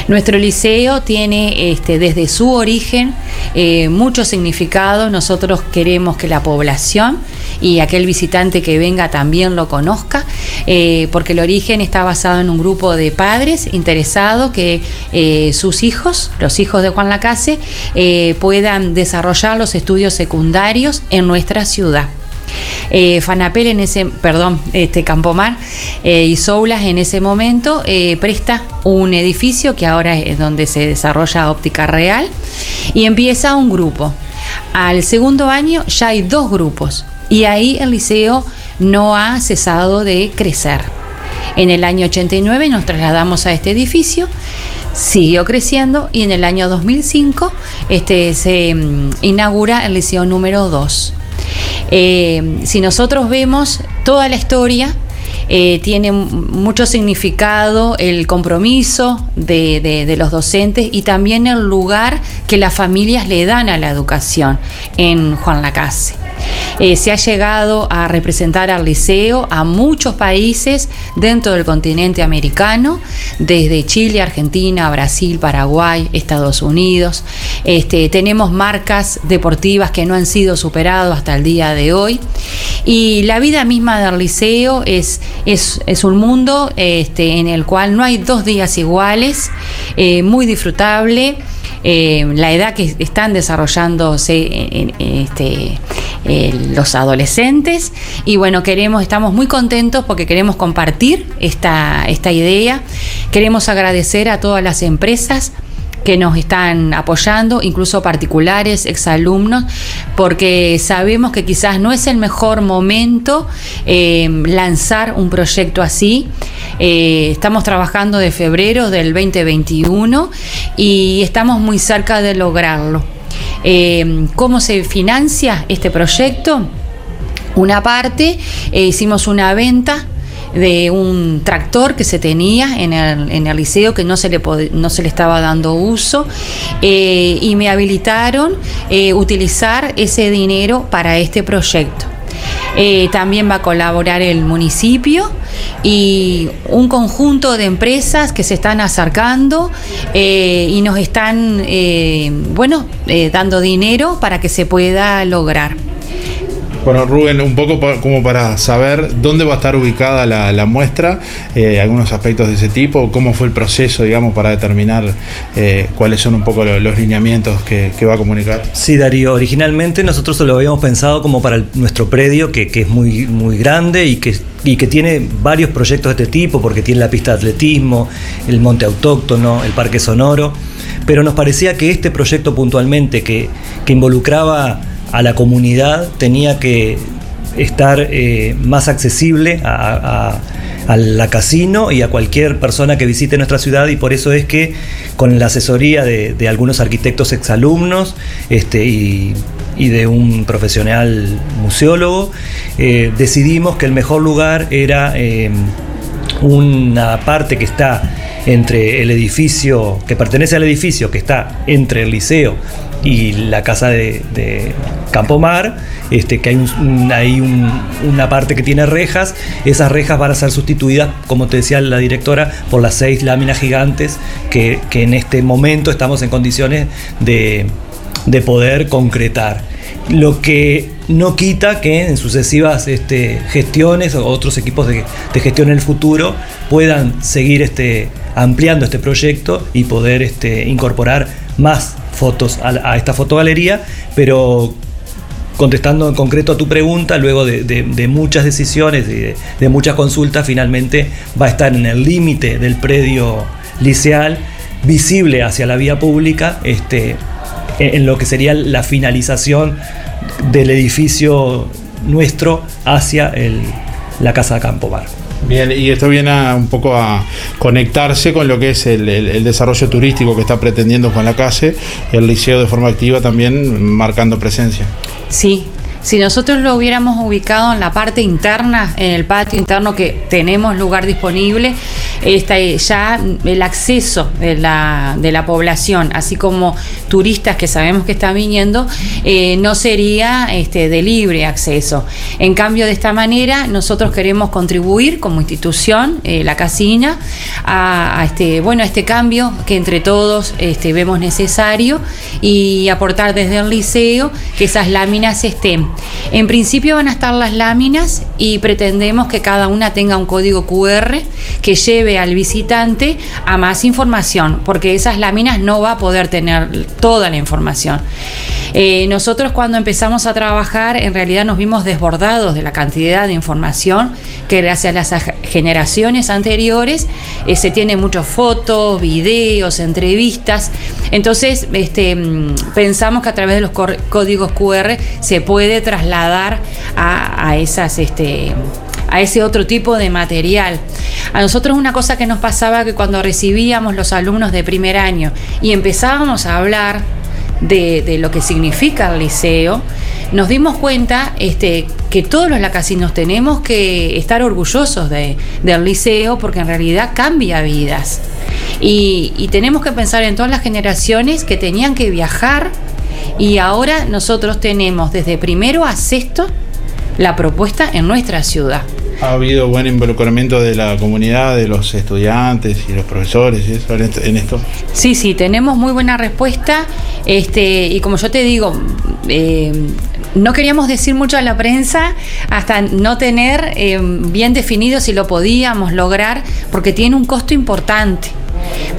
Nuestro liceo tiene este, desde su origen eh, significado. Nosotros queremos que la población y aquel visitante que venga también lo conozca, eh, porque el origen está basado en un grupo de padres interesados que eh, sus hijos, los hijos de Juan Lacase, eh, puedan desarrollar los estudios secundarios en nuestra ciudad. Eh, Fanapel en ese, perdón, este Campomar eh, y Soulas en ese momento eh, presta un edificio que ahora es donde se desarrolla óptica real y empieza un grupo. Al segundo año ya hay dos grupos y ahí el liceo no ha cesado de crecer. En el año 89 nos trasladamos a este edificio, siguió creciendo y en el año 2005 este, se mm, inaugura el liceo número 2. Eh, si nosotros vemos toda la historia, eh, tiene mucho significado el compromiso de, de, de, los docentes y también el lugar que las familias le dan a la educación en Juan Lacase. Eh, se ha llegado a representar al liceo a muchos países dentro del continente americano, desde Chile, Argentina, Brasil, Paraguay, Estados Unidos. Este, tenemos marcas deportivas que no han sido superadas hasta el día de hoy. Y la vida misma del liceo es, es, un mundo este, en el cual no hay dos días iguales, eh, muy disfrutable. Eh, la edad que están desarrollándose en, este, eh, los adolescentes. Y bueno, queremos, estamos muy contentos porque queremos compartir esta, esta idea, queremos agradecer a todas las empresas que nos están apoyando, incluso particulares, exalumnos, porque sabemos que quizás no es el mejor momento eh, lanzar un proyecto así. Eh, estamos trabajando de febrero del 2021 y estamos muy cerca de lograrlo. Eh, ¿Cómo se financia este proyecto? Una parte, hicimos una venta de un tractor que se tenía en el, en el liceo que no se, le no se le estaba dando uso eh, y me habilitaron eh, utilizar ese dinero para este proyecto. Eh, también va a colaborar el municipio y un conjunto de empresas que se están acercando eh, y nos están, bueno, dando dinero para que se pueda lograr. Bueno, Rubén, un poco como para saber dónde va a estar ubicada la, muestra, eh, algunos aspectos de ese tipo, cómo fue el proceso, digamos, para determinar eh, cuáles son un poco los, lineamientos que, va a comunicar. Sí, Darío, originalmente nosotros lo habíamos pensado como para nuestro predio, que, que, es muy, muy grande y que, y que tiene varios proyectos de este tipo, porque tiene la pista de atletismo, el monte autóctono, el parque sonoro, pero nos parecía que este proyecto puntualmente, que, que involucraba a la comunidad tenía que estar eh, más accesible a, la casino y a cualquier persona que visite nuestra ciudad y por eso es que con la asesoría de, algunos arquitectos exalumnos este, y, y, de un profesional museólogo eh, decidimos que el mejor lugar era eh, una parte que está entre el edificio, que pertenece al edificio que está entre el liceo y la casa de, Campomar, este, que hay, un, hay un, una parte que tiene rejas, esas rejas van a ser sustituidas, como te decía la directora, por las seis láminas gigantes que, en este momento estamos en condiciones de, de poder concretar. Lo que no quita que en sucesivas este, gestiones o otros equipos de, de, gestión en el futuro puedan seguir este, ampliando este proyecto y poder este, incorporar más fotos a, esta fotogalería, pero contestando en concreto a tu pregunta, luego de, de, de muchas decisiones y de, muchas consultas, finalmente va a estar en el límite del predio liceal, visible hacia la vía pública, este, en lo que sería la finalización del edificio nuestro hacia la Casa de Campo Bar. Bien, y esto viene a, un poco a conectarse con lo que es el, el, desarrollo turístico que está pretendiendo Juan Lacase, el liceo de forma activa también marcando presencia. Sí, si nosotros lo hubiéramos ubicado en la parte interna, en el patio interno que tenemos lugar disponible, está ya el acceso de la, de la población, así como turistas que sabemos que están viniendo, eh, no sería este, de libre acceso. En cambio, de esta manera, nosotros queremos contribuir como institución, eh, la casina, a, este, bueno, este cambio que entre todos este, vemos necesario y aportar desde el liceo que esas láminas estén en principio van a estar las láminas y pretendemos que cada una tenga un código QR que lleve al visitante a más información, porque esas láminas no va a poder tener toda la información. Eh, nosotros cuando empezamos a trabajar en realidad nos vimos desbordados de la cantidad de información que gracias a las generaciones anteriores eh, se tiene muchas fotos, videos, entrevistas. Entonces este, mm, pensamos que a través de los códigos QR se puede trasladar a, esas... Este, a ese otro tipo de material. A nosotros una cosa que nos pasaba que cuando recibíamos los alumnos de primer año y empezábamos a hablar de, lo que significa el liceo, nos dimos cuenta este, que todos los lacasinos tenemos que estar orgullosos de, del liceo porque en realidad cambia vidas. Y, y tenemos que pensar en todas las generaciones que tenían que viajar y ahora nosotros tenemos desde primero a sexto la propuesta en nuestra ciudad. ¿Ha habido buen involucramiento de la comunidad, de los estudiantes y los profesores en esto? Sí, sí, tenemos muy buena respuesta. Este, y como yo te digo, eh, no queríamos decir mucho a la prensa hasta no tener eh, bien definido si lo podíamos lograr, porque tiene un costo importante.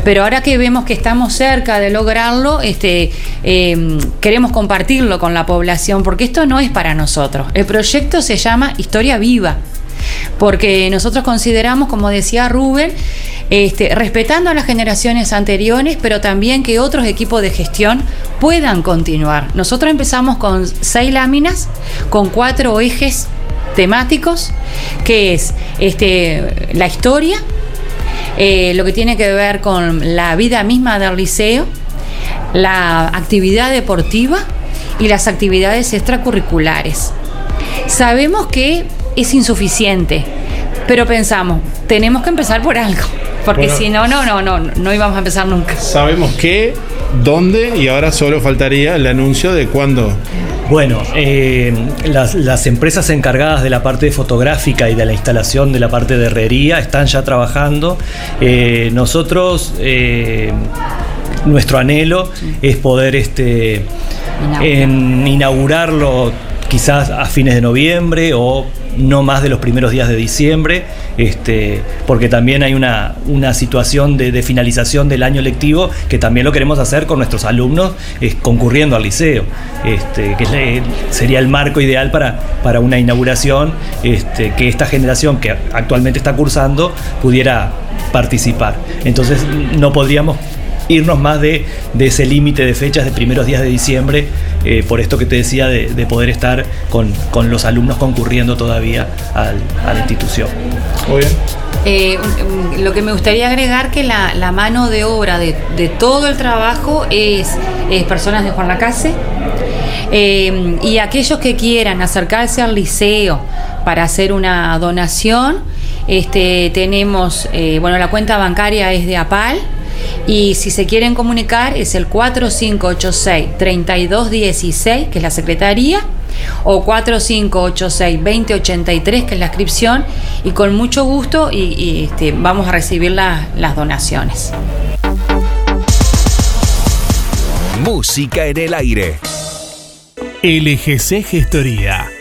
Pero ahora que vemos que estamos cerca de lograrlo, este, eh, queremos compartirlo con la población, porque esto no es para nosotros. El proyecto se llama Historia Viva porque nosotros consideramos, como decía Rubén, este, respetando a las generaciones anteriores, pero también que otros equipos de gestión puedan continuar. Nosotros empezamos con seis láminas, con cuatro ejes temáticos, que es este, la historia, eh, lo que tiene que ver con la vida misma del liceo, la actividad deportiva y las actividades extracurriculares. Sabemos que es insuficiente. Pero pensamos, tenemos que empezar por algo. Porque si no, no, no, no, no íbamos a empezar nunca. Sabemos qué, dónde y ahora solo faltaría el anuncio de cuándo. Bueno, eh, las, empresas encargadas de la parte fotográfica y de la instalación de la parte de herrería están ya trabajando. Eh, nosotros, eh, nuestro anhelo es poder este, inaugurarlo quizás a fines de noviembre o no más de los primeros días de diciembre, este, porque también hay una, situación de, finalización del año lectivo que también lo queremos hacer con nuestros alumnos concurriendo al liceo, este, que sería el marco ideal para, para una inauguración este, que esta generación que actualmente está cursando pudiera participar. Entonces no podríamos irnos más de, ese límite de fechas de primeros días de diciembre, eh, por esto que te decía de, poder estar con, los alumnos concurriendo todavía a la institución. Muy bien. Eh, lo que me gustaría agregar que la, mano de obra de, todo el trabajo es, personas de Juan Lacase eh, y aquellos que quieran acercarse al liceo para hacer una donación, este, tenemos, bueno, la cuenta bancaria es de APAL, y si se quieren comunicar es el 4586-3216, que es la secretaría, o 4586-2083, que es la inscripción, y con mucho gusto y, este, vamos a recibir las donaciones. Música en el aire. LGC Gestoría.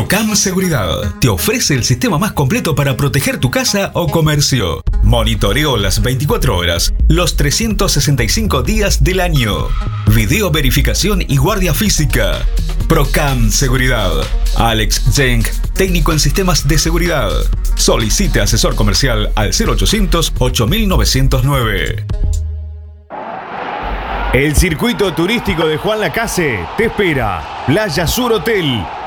Procam Seguridad te ofrece el sistema más completo para proteger tu casa o comercio. Monitoreo las 24 horas, los 365 días del año. Video verificación y guardia física. Procam Seguridad. Alex Jenk, técnico en sistemas de seguridad. Solicite asesor comercial al 0800 8909. El circuito turístico de Juan Lacase te espera. Playa Sur Hotel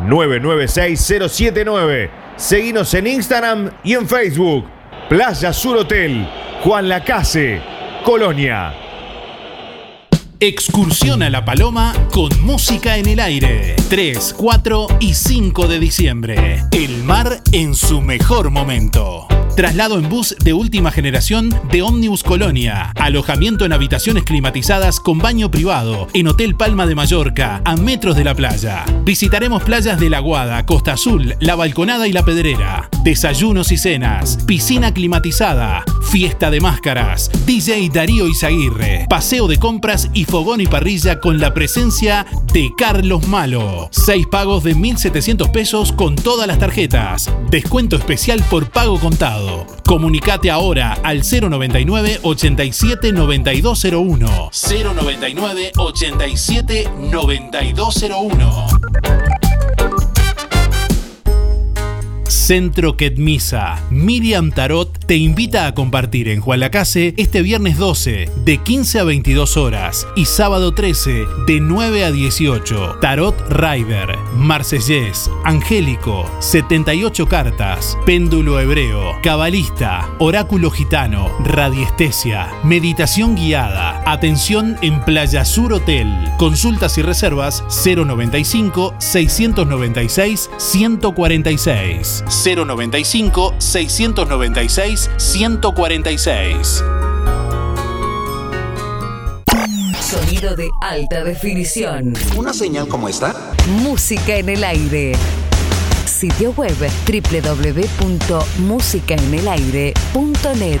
093-996-079. Seguinos en Instagram y en Facebook. Playa Sur Hotel, Juan Lacase, Colonia. Excursión a La Paloma con música en el aire. 3, 4 y 5 de diciembre. El mar en su mejor momento. Traslado en bus de última generación de Omnibus Colonia. Alojamiento en habitaciones climatizadas con baño privado en Hotel Palma de Mallorca, a metros de la playa. Visitaremos playas de La Guada, Costa Azul, La Balconada y La Pedrera. Desayunos y cenas, piscina climatizada, fiesta de máscaras, DJ Darío Izaguirre, paseo de compras y fogón y parrilla con la presencia de Carlos Malo. Seis pagos de 1.700 pesos con todas las tarjetas. Descuento especial por pago contado. Comunicate ahora al 099 87 9201. 099 87 9201. Centro Quetmisa. Miriam Tarot te invita a compartir en Juan Lacase este viernes 12 de 15 a 22 horas y sábado 13 de 9 a 18. Tarot Rider, Marsellés, Angélico, 78 cartas, péndulo hebreo, cabalista, oráculo gitano, radiestesia, meditación guiada, atención en Playa Sur Hotel. Consultas y reservas 095 696 146. 095 696 146. Sonido de alta definición. ¿Una señal como esta? Música en el aire. Sitio web www.musicaenelaire.net.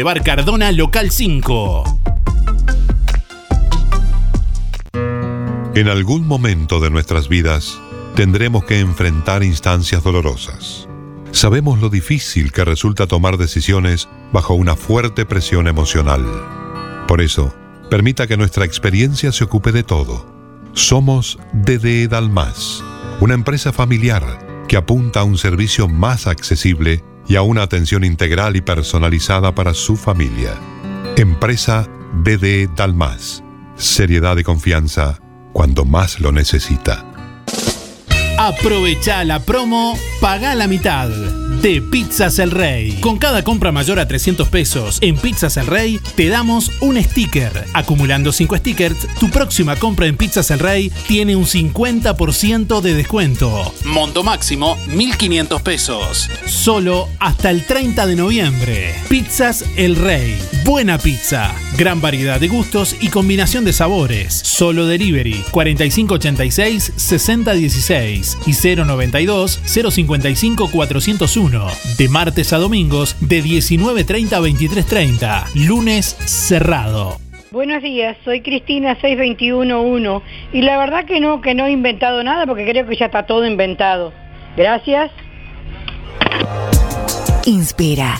Cardona, local 5. En algún momento de nuestras vidas tendremos que enfrentar instancias dolorosas. Sabemos lo difícil que resulta tomar decisiones bajo una fuerte presión emocional. Por eso, permita que nuestra experiencia se ocupe de todo. Somos DDE Dalmas, una empresa familiar que apunta a un servicio más accesible y a una atención integral y personalizada para su familia. Empresa DDE Dalmas. Seriedad y confianza cuando más lo necesita. Aprovecha la promo, paga la mitad de Pizzas El Rey. Con cada compra mayor a 300 pesos en Pizzas El Rey, te damos un sticker. Acumulando 5 stickers, tu próxima compra en Pizzas El Rey tiene un 50% de descuento. Monto máximo 1.500 pesos. Solo hasta el 30 de noviembre. Pizzas El Rey. Buena pizza. Gran variedad de gustos y combinación de sabores. Solo delivery 4586 6016 y 092 055 401. De martes a domingos de 19.30 a 23.30. Lunes cerrado. Buenos días, soy Cristina 6211 y la verdad que no, que no he inventado nada porque creo que ya está todo inventado. Gracias. Inspira,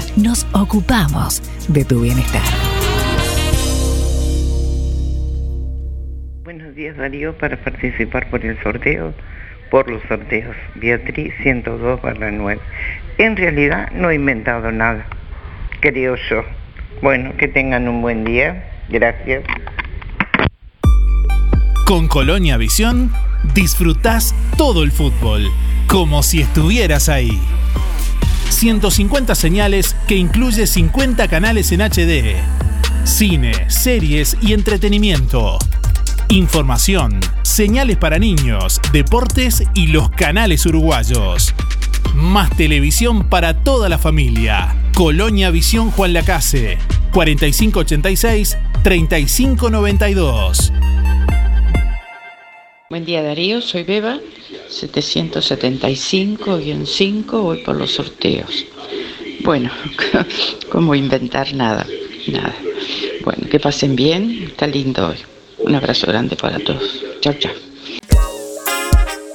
nos ocupamos de tu bienestar. Buenos días Darío para participar por el sorteo, por los sorteos. Beatriz 102 barra 9. En realidad no he inventado nada, creo yo. Bueno, que tengan un buen día. Gracias. Con Colonia Visión disfrutás todo el fútbol, como si estuvieras ahí. 150 señales que incluye 50 canales en HD. Cine, series y entretenimiento. Información, señales para niños, deportes y los canales uruguayos. Más televisión para toda la familia. Colonia Visión Juan Lacase. 4586-3592. Buen día Darío, soy Beba, 775-5, voy por los sorteos. Bueno, <laughs> ¿cómo inventar nada? Nada. Bueno, que pasen bien, está lindo hoy. Un abrazo grande para todos. Chao, chao.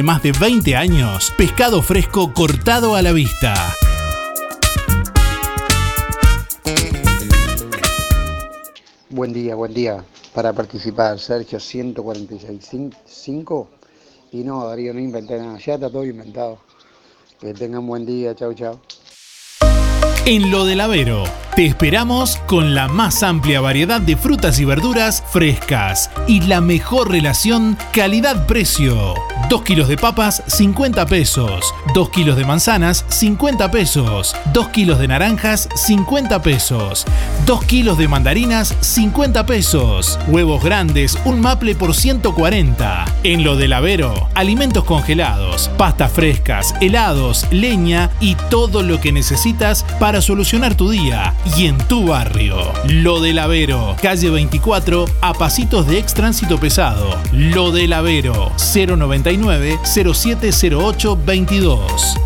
más de 20 años, pescado fresco cortado a la vista. Buen día, buen día. Para participar, Sergio 146.5. Y no, Darío, no inventé nada. Ya está todo inventado. Que tengan buen día. Chau, chau. En lo del Avero, te esperamos con la más amplia variedad de frutas y verduras frescas y la mejor relación calidad-precio. 2 kilos de papas, 50 pesos. 2 kilos de manzanas, 50 pesos. 2 kilos de naranjas, 50 pesos. 2 kilos de mandarinas, 50 pesos. Huevos grandes, un maple por 140. En lo del Avero, alimentos congelados, pastas frescas, helados, leña y todo lo que necesitas para solucionar tu día y en tu barrio. Lo del Avero, calle 24, a pasitos de ex tránsito pesado. Lo del Avero, 099 0708 22.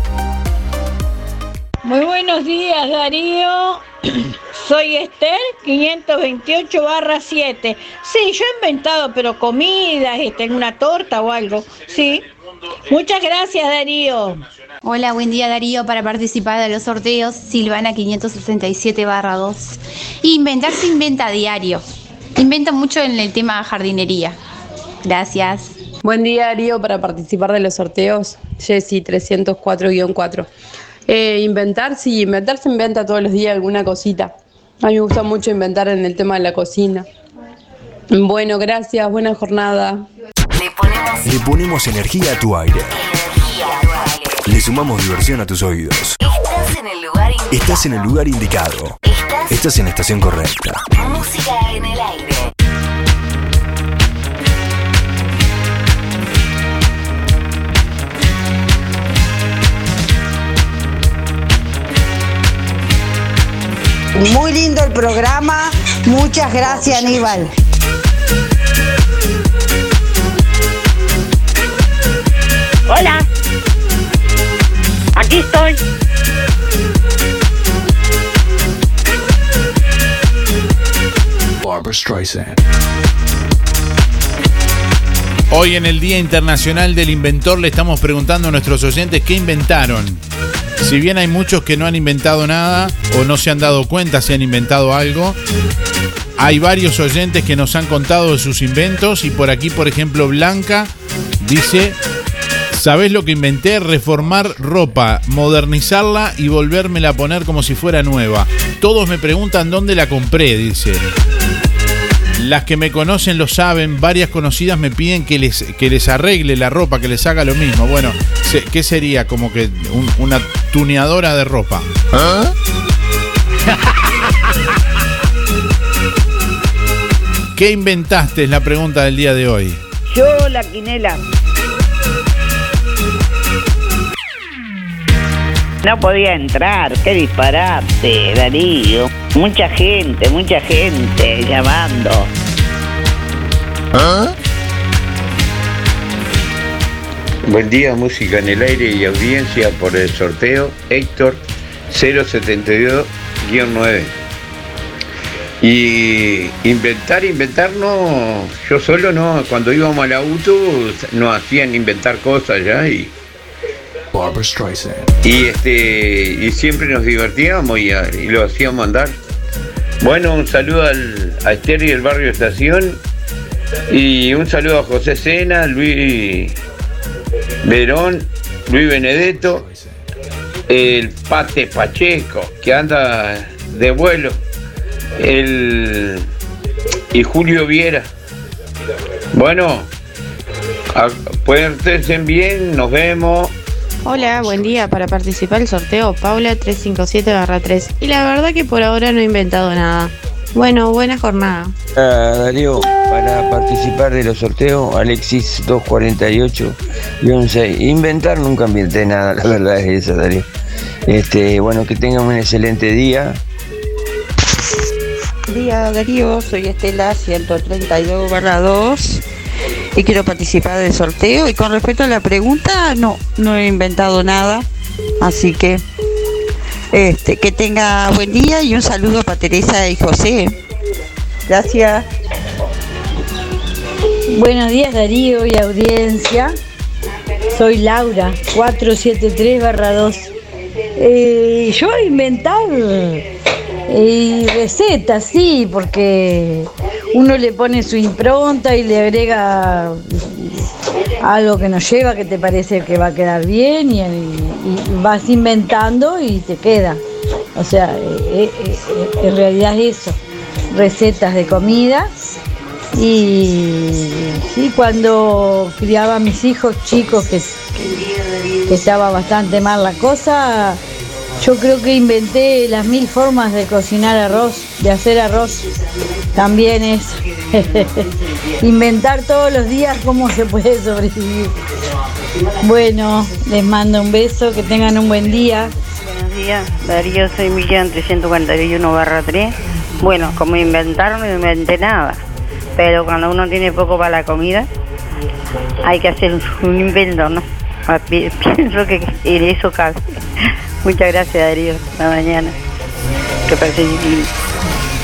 Muy buenos días Darío, <clears throat> soy Esther 528 barra 7. Sí, yo he inventado, pero comidas, este, una torta o algo. Sí. Muchas gracias Darío. Hola, buen día Darío. Para participar de los sorteos, Silvana 567 barra 2. Inventar se inventa a diario. Inventa mucho en el tema jardinería. Gracias. Buen día Darío, para participar de los sorteos, Jessy 304-4. Eh, inventar, sí, inventar se inventa todos los días alguna cosita. A mí me gusta mucho inventar en el tema de la cocina. Bueno, gracias, buena jornada. Le ponemos energía a tu aire. Le sumamos diversión a tus oídos. Estás en el lugar indicado. Estás en el lugar indicado. Estás- Estás en la estación correcta. Música en el aire. Muy lindo el programa. Muchas gracias, Aníbal. Hola. Aquí estoy. Barbara Streisand. Hoy en el Día Internacional del Inventor le estamos preguntando a nuestros oyentes qué inventaron. Si bien hay muchos que no han inventado nada o no se han dado cuenta si han inventado algo, hay varios oyentes que nos han contado de sus inventos y por aquí, por ejemplo, Blanca dice, ¿Sabés lo que inventé? Reformar ropa, modernizarla y volvérmela a poner como si fuera nueva. Todos me preguntan dónde la compré, dice. Las que me conocen lo saben, varias conocidas me piden que les, que les arregle la ropa, que les haga lo mismo. Bueno, ¿qué sería? Como que un- una tuneadora de ropa. ¿Qué inventaste? Es la pregunta del día de hoy. Yo la quinela. No podía entrar, qué disparate, Darío. Mucha gente, mucha gente llamando. Buen día, música en el aire y audiencia por el sorteo Héctor 072-9. Y inventar, inventar no, yo solo no, cuando íbamos al auto nos hacían inventar cosas ya y, y este y siempre nos divertíamos y, lo hacíamos andar. Bueno, un saludo al, a Esther y el barrio Estación y un saludo a José Sena, Luis Verón, Luis Benedetto, el Pate Pacheco, que anda de vuelo, el y Julio Viera. Bueno, a- pueden estarse bien, nos vemos. Hola, buen día. Para participar del sorteo, Paula 357-3. Y la verdad que por ahora no he inventado nada. Bueno, buena jornada. Ah, Darío, para participar de los sorteos, Alexis 248 6. Inventar nunca inventé nada, la verdad es esa, Darío. Este, bueno, que tengan un excelente día. día Darío, soy Estela 132 barra 2 y quiero participar del sorteo y con respecto a la pregunta no, no he inventado nada, así que este, que tenga buen día y un saludo para Teresa y José. Gracias. Buenos días Darío y audiencia. Soy Laura, 473-2. Eh, yo inventar eh, recetas, sí, porque uno le pone su impronta y le agrega algo que nos lleva que te parece que va a quedar bien y, vas inventando y te queda. O sea, eh, eh, eh, en realidad es eso, recetas de comida y cuando criaba a mis hijos chicos, que, que estaba bastante mal la cosa, yo creo que inventé las mil formas de cocinar arroz, de hacer arroz. También es <laughs> inventar todos los días cómo se puede sobrevivir. Bueno, les mando un beso, que tengan un buen día. Buenos días, Darío, soy Millán 341 barra 3. Bueno, como inventar no inventé nada, pero cuando uno tiene poco para la comida, hay que hacer un invento, ¿no? Pi- <laughs> Pienso que en eso cabe. Muchas gracias, Darío. Hasta mañana. Que.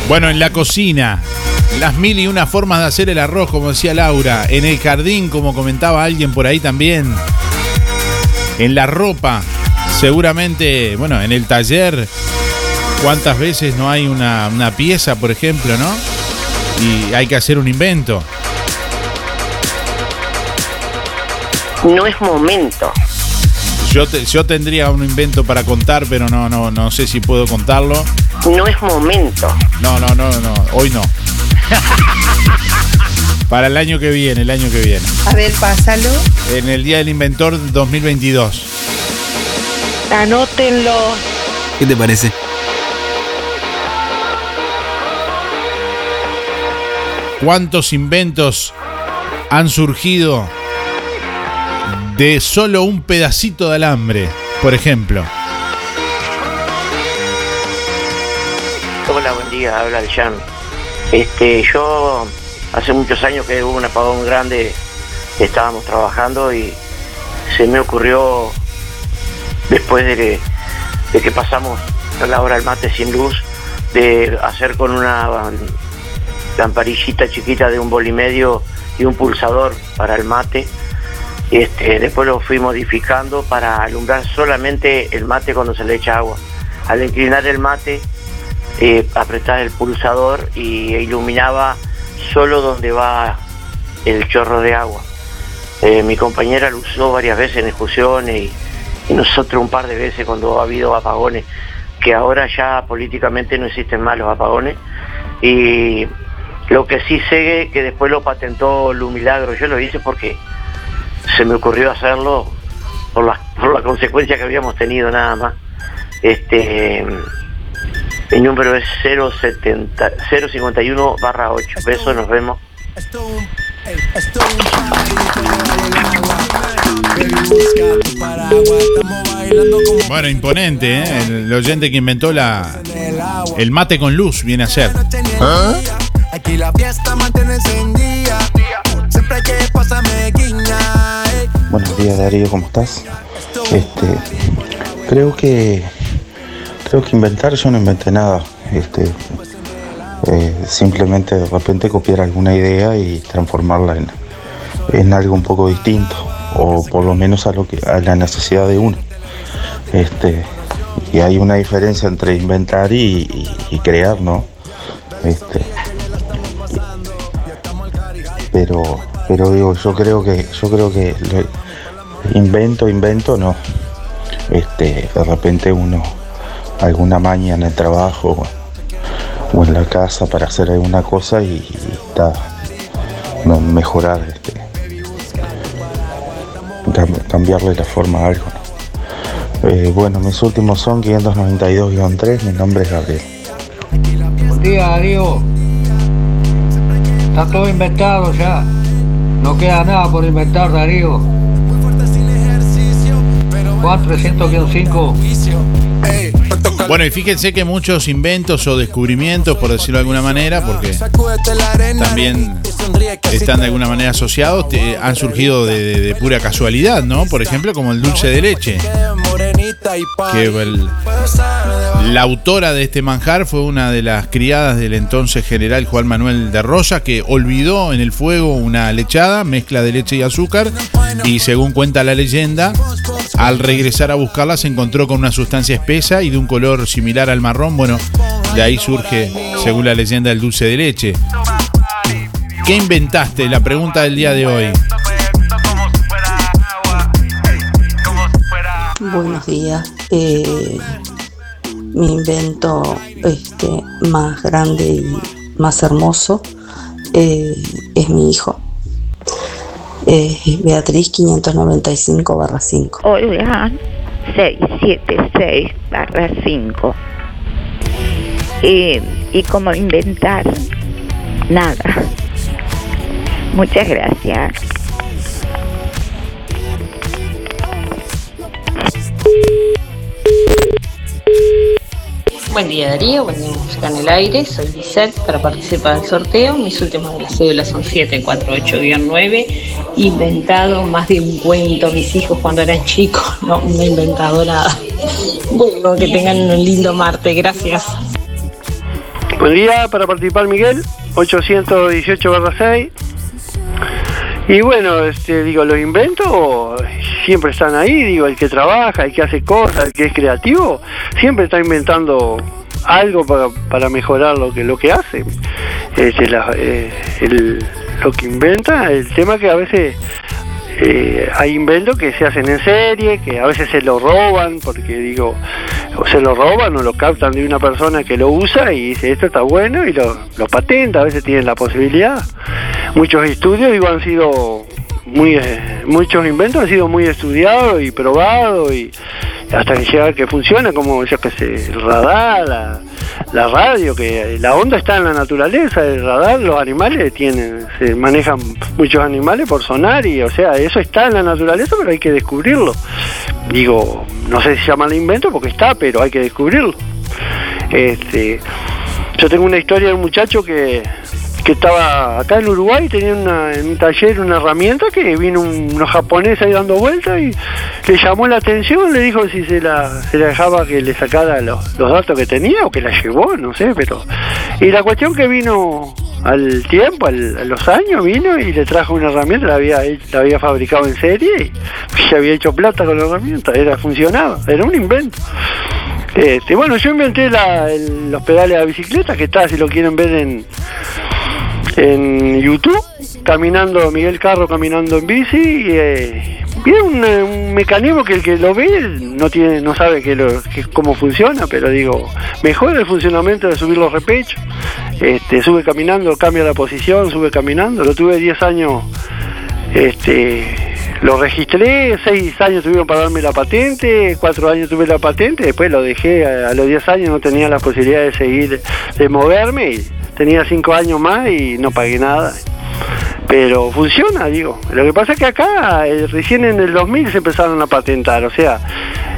Bueno, en la cocina, las mil y una formas de hacer el arroz, como decía Laura. En el jardín, como comentaba alguien por ahí también. En la ropa, seguramente, bueno, en el taller, ¿cuántas veces no hay una, una pieza, por ejemplo, no? Y hay que hacer un invento. No es momento. Yo, te- yo tendría un invento para contar, pero no, no, no sé si puedo contarlo. No es momento. No, no, no, no, hoy no. <laughs> Para el año que viene, el año que viene. A ver, pásalo. En el Día del Inventor 2022. Anótenlo. ¿Qué te parece? ¿Cuántos inventos han surgido de solo un pedacito de alambre, por ejemplo? Hola, buen día, habla el Jan. Este, yo hace muchos años que hubo un apagón grande, estábamos trabajando y se me ocurrió, después de que, de que pasamos la hora del mate sin luz, de hacer con una lamparillita chiquita de un bol y medio y un pulsador para el mate. Este, después lo fui modificando para alumbrar solamente el mate cuando se le echa agua. Al inclinar el mate, eh, apretaba el pulsador y iluminaba solo donde va el chorro de agua. Eh, mi compañera lo usó varias veces en excursiones y, nosotros un par de veces cuando ha habido apagones, que ahora ya políticamente no existen más los apagones. Y lo que sí sé que después lo patentó Lu Milagro, yo lo hice porque se me ocurrió hacerlo por la, por la consecuencia que habíamos tenido nada más. Este, mi número es 070, 051 barra 8. Besos, nos vemos. Bueno, imponente, ¿eh? El oyente que inventó la el mate con luz viene a ser. ¿Ah? Aquí la fiesta mantiene encendida. Siempre que Buenos días Darío, ¿cómo estás? Este, creo que creo que inventar yo no inventé nada. Este, eh, simplemente de repente copiar alguna idea y transformarla en, en algo un poco distinto o por lo menos a lo que a la necesidad de uno. Este, y hay una diferencia entre inventar y, y- crear, ¿no? Este, pero pero digo, yo creo que yo creo que invento, invento, no. Este, de repente uno alguna maña en el trabajo o en la casa para hacer alguna cosa y, está mejorar este cam- cambiarle la forma a algo. Eh, bueno mis últimos son 592-3 mi nombre es Gabriel Buen día, Darío. Está todo inventado ya. No queda nada por inventar, Darío. Juan 300-5. Bueno, y fíjense que muchos inventos o descubrimientos, por decirlo de alguna manera, porque también están de alguna manera asociados, han surgido de, pura casualidad, ¿no? Por ejemplo, como el dulce de leche, que la autora de este manjar fue una de las criadas del entonces general Juan Manuel de Rosa, que olvidó en el fuego una lechada, mezcla de leche y azúcar, y según cuenta la leyenda, al regresar a buscarla se encontró con una sustancia espesa y de un color similar al marrón. Bueno, de ahí surge, según la leyenda, el dulce de leche. ¿Qué inventaste? La pregunta del día de hoy. Buenos días. Eh, mi invento este, más grande y más hermoso eh, es mi hijo. Eh, Beatriz 595 barra 5. Hola, 676 barra 5. Eh, y como inventar, nada. Muchas gracias. Buen día Darío, buen día Música en el Aire, soy Lisette para participar del sorteo. Mis últimas de las cédulas son 748-9. Inventado más de un cuento mis hijos cuando eran chicos. <laughs> No, no he inventado nada. Bueno, que tengan un lindo martes, gracias. Buen día para participar Miguel, 818-6. Y bueno, este, digo, los inventos siempre están ahí, digo, el que trabaja, el que hace cosas, el que es creativo, siempre está inventando algo para, para mejorar lo que lo que hace. Este, eh, el- lo que inventa, el tema que a veces eh, hay inventos que se hacen en serie, que a veces se lo roban, porque digo, o se lo roban o lo captan de una persona que lo usa y dice esto está bueno y lo, lo patenta, a veces tienen la posibilidad. Muchos estudios digo han sido muy eh, muchos inventos han sido muy estudiados y probados y hasta que llega que funciona como yo que sé, el radar, la, radio, que la onda está en la naturaleza, el radar, los animales tienen, se manejan muchos animales por sonar y o sea, eso está en la naturaleza, pero hay que descubrirlo. Digo, no sé si se llama el invento porque está, pero hay que descubrirlo. Este, yo tengo una historia de un muchacho que, que estaba acá en Uruguay, tenía una- en un taller una herramienta que vino un, unos japoneses ahí dando vueltas y le llamó la atención, le dijo si se la, dejaba que le sacara los, datos que tenía o que la llevó, no sé, pero... Y la cuestión que vino al tiempo, al- a los años, vino y le trajo una herramienta, la había, la había fabricado en serie y <laughs> se había hecho plata con la herramienta, era funcionaba, era un invento. Este, bueno, yo inventé los pedales de la bicicleta, que está, si lo quieren ver en, en YouTube. caminando, Miguel Carro caminando en bici, y, eh, es un, eh, un mecanismo que el que lo ve no tiene, no sabe que lo, que cómo funciona, pero digo, mejora el funcionamiento de subir los repechos, este, sube caminando, cambia la posición, sube caminando, lo tuve 10 años, este, lo registré, 6 años tuvieron para darme la patente, 4 años tuve la patente, después lo dejé, a, a los 10 años no tenía la posibilidad de seguir, de moverme, y tenía 5 años más y no pagué nada. Pero funciona, digo. Lo que pasa es que acá, eh, recién en el 2000 se empezaron a patentar, o sea,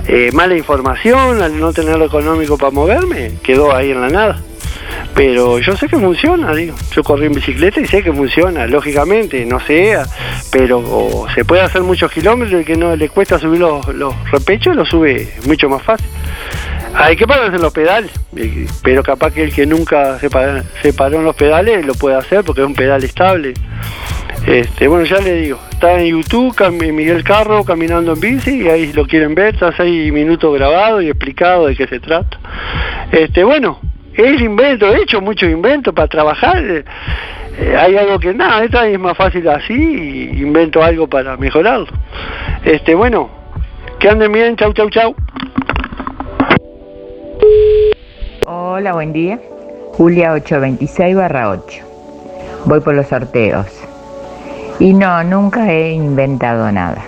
eh, mala información, al no tener lo económico para moverme, quedó ahí en la nada. Pero yo sé que funciona, digo. Yo corrí en bicicleta y sé que funciona, lógicamente, no sé, pero se puede hacer muchos kilómetros y que no le cuesta subir los, los repechos, lo sube mucho más fácil. Hay que pararse en los pedales, pero capaz que el que nunca se, pa- se paró en los pedales lo puede hacer porque es un pedal estable. Este, bueno, ya le digo, está en YouTube, Miguel Carro caminando en bici, y ahí lo quieren ver, está seis minutos grabado y explicado de qué se trata. Este, bueno, es invento, he hecho muchos inventos para trabajar. eh, eh, hay algo que nada, esta es más fácil así invento algo para mejorarlo. Este, bueno, que anden bien, chau, chau, chau. Hola, buen día. Julia 826 barra 8. Voy por los sorteos. Y no, nunca he inventado nada.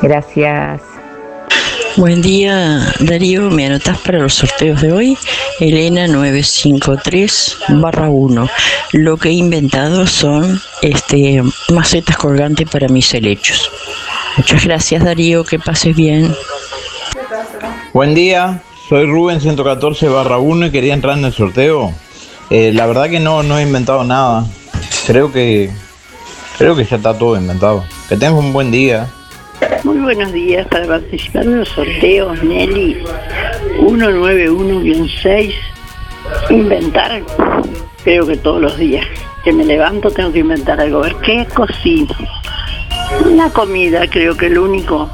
Gracias. Buen día, Darío. ¿Me anotas para los sorteos de hoy? Elena 953 barra 1. Lo que he inventado son este, macetas colgantes para mis helechos. Muchas gracias, Darío. Que pases bien. Buen día, soy Rubén 114 barra 1 y quería entrar en el sorteo. Eh, la verdad que no, no he inventado nada. Creo que creo que ya está todo inventado. Que tengas un buen día. Muy buenos días para participar en los sorteos Nelly 191-6. Inventar, creo que todos los días que me levanto tengo que inventar algo. A ver qué cocino. La comida, creo que el único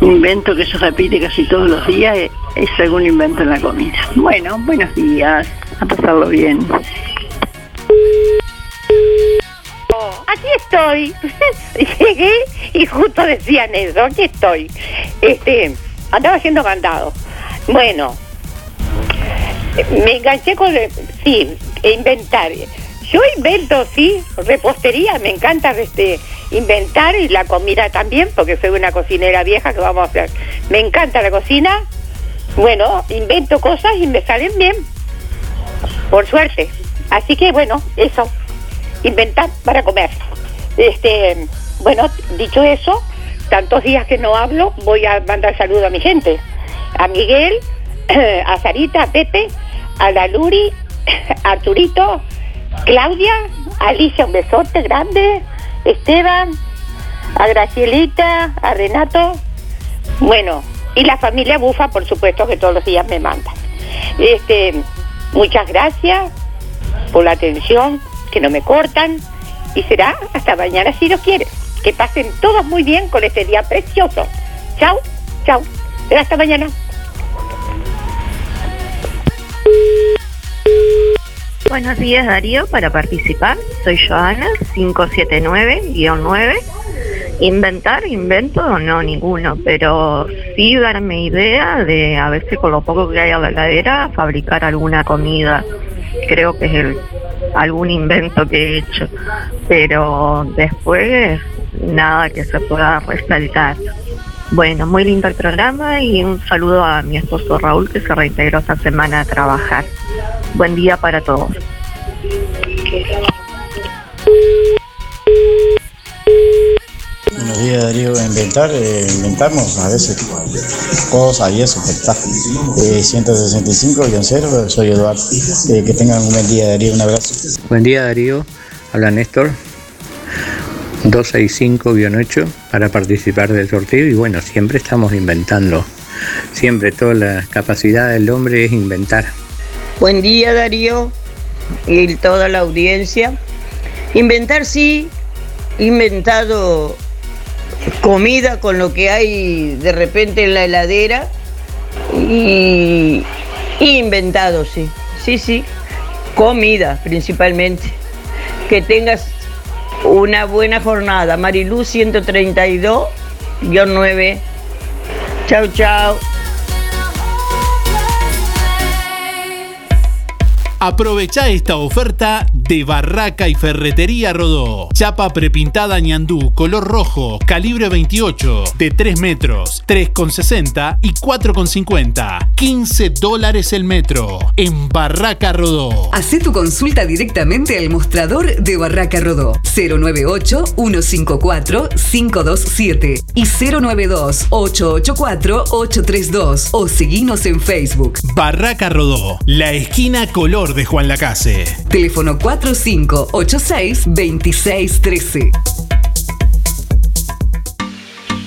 invento que se repite casi todos los días es, es algún invento en la comida. Bueno, buenos días, a pasarlo bien. Aquí estoy. <laughs> Llegué y justo decían eso. Aquí estoy. Este, andaba haciendo candado. Bueno, me enganché con, el- sí, inventar. Yo invento, sí, repostería, me encanta este, inventar y la comida también, porque soy una cocinera vieja que vamos a hacer. Me encanta la cocina. Bueno, invento cosas y me salen bien, por suerte. Así que bueno, eso inventar para comer. Este, bueno, dicho eso, tantos días que no hablo, voy a mandar saludo a mi gente. A Miguel, <clears throat> a Sarita, a Pepe, a la Luri, <clears throat> a Arturito, Claudia, Alicia, un besote grande, Esteban, a Gracielita, a Renato, bueno, y la familia Bufa, por supuesto, que todos los días me manda. Este, muchas gracias por la atención, que no me cortan, y será hasta mañana si Dios quiere. Que pasen todos muy bien con este día precioso. Chau, chau. Hasta mañana. Buenos días Darío, para participar soy Joana 579-9. Inventar, invento, no ninguno, pero sí darme idea de a veces con lo poco que hay a la heladera fabricar alguna comida. Creo que es el, algún invento que he hecho, pero después nada que se pueda resaltar. Bueno, muy lindo el programa y un saludo a mi esposo Raúl que se reintegró esta semana a trabajar. Buen día para todos. Buenos días Darío, inventar, eh, inventamos a veces cosas y eso, está. Eh, 165-0, soy Eduardo. Eh, que tengan un buen día Darío, un abrazo. Buen día Darío, habla Néstor, 265-8 para participar del sorteo y bueno, siempre estamos inventando, siempre toda la capacidad del hombre es inventar. Buen día Darío y toda la audiencia. Inventar sí, inventado comida con lo que hay de repente en la heladera y he inventado sí, sí, sí, comida principalmente. Que tengas una buena jornada. Mariluz 132-9. Chau, chau. Aprovecha esta oferta de Barraca y Ferretería Rodó. Chapa prepintada ñandú, color rojo, calibre 28, de 3 metros, 3,60 y 4,50. 15 dólares el metro. En Barraca Rodó. Hacé tu consulta directamente al mostrador de Barraca Rodó. 098-154-527 y 092-884-832 o seguinos en Facebook. Barraca Rodó, la esquina color de Juan Lacase. Teléfono 4586-2613.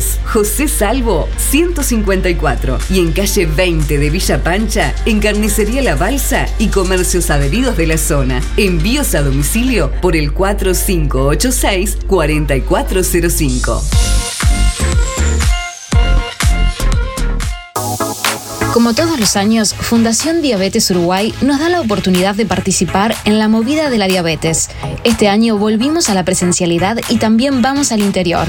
José Salvo 154 y en calle 20 de Villa Pancha, en Carnicería La Balsa y comercios adheridos de la zona. Envíos a domicilio por el 4586 4405. Como todos los años, Fundación Diabetes Uruguay nos da la oportunidad de participar en la movida de la diabetes. Este año volvimos a la presencialidad y también vamos al interior.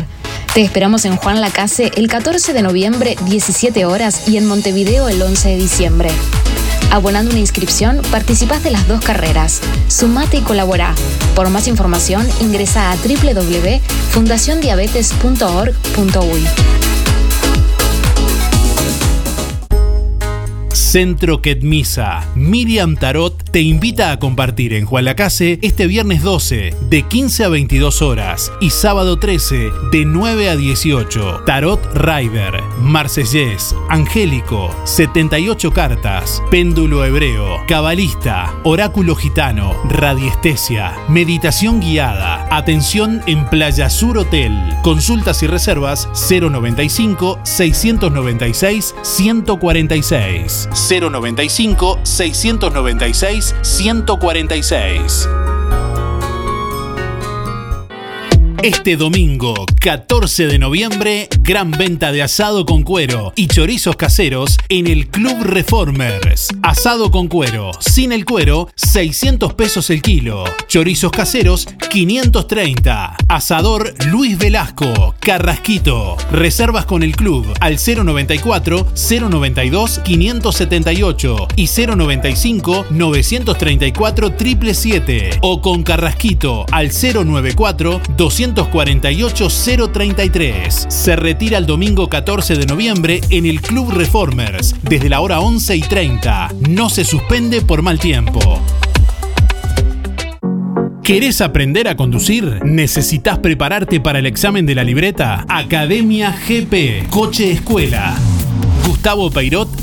Te esperamos en Juan Lacase el 14 de noviembre, 17 horas, y en Montevideo el 11 de diciembre. Abonando una inscripción, participás de las dos carreras. Sumate y colabora. Por más información, ingresa a www.fundaciondiabetes.org.uy. Centro Quetmisa. Miriam Tarot te invita a compartir en Juan Lacase este viernes 12 de 15 a 22 horas y sábado 13 de 9 a 18. Tarot Rider, Marsellés, Angélico, 78 cartas, péndulo hebreo, cabalista, oráculo gitano, radiestesia, meditación guiada, atención en Playa Sur Hotel. Consultas y reservas 095 696 146. 095 696 146. Este domingo, 14 de noviembre, gran venta de asado con cuero y chorizos caseros en el Club Reformers. Asado con cuero, sin el cuero, 600 pesos el kilo. Chorizos caseros, 530. Asador Luis Velasco, Carrasquito. Reservas con el club al 094 092 578 y 095 934 777 o con Carrasquito al 094 200 248-033. Se retira el domingo 14 de noviembre en el Club Reformers desde la hora 11 y 30. No se suspende por mal tiempo. ¿Querés aprender a conducir? ¿Necesitas prepararte para el examen de la libreta? Academia GP, Coche Escuela. Gustavo Peirot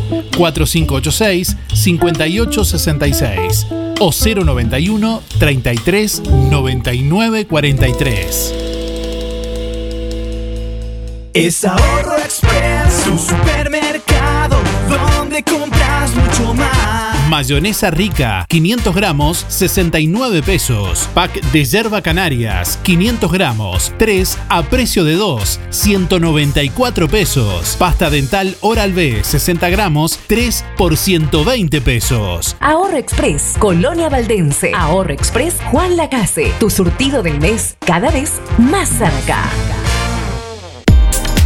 4586 5866 o 091 33 99 43. Es Ahorro Express, compras mucho más. Mayonesa rica, 500 gramos, 69 pesos. Pack de yerba canarias, 500 gramos, 3 a precio de 2, 194 pesos. Pasta dental Oral B, 60 gramos, 3 por 120 pesos. Ahorro Express, Colonia Valdense. Ahorro Express, Juan Lacase. Tu surtido del mes, cada vez más cerca.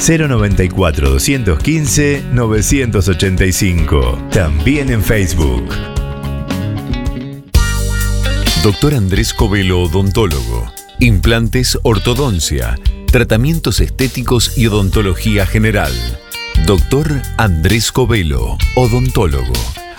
094 215 985. También en Facebook. Doctor Andrés Covelo, odontólogo. Implantes, ortodoncia, tratamientos estéticos y odontología general. Doctor Andrés Covelo, odontólogo.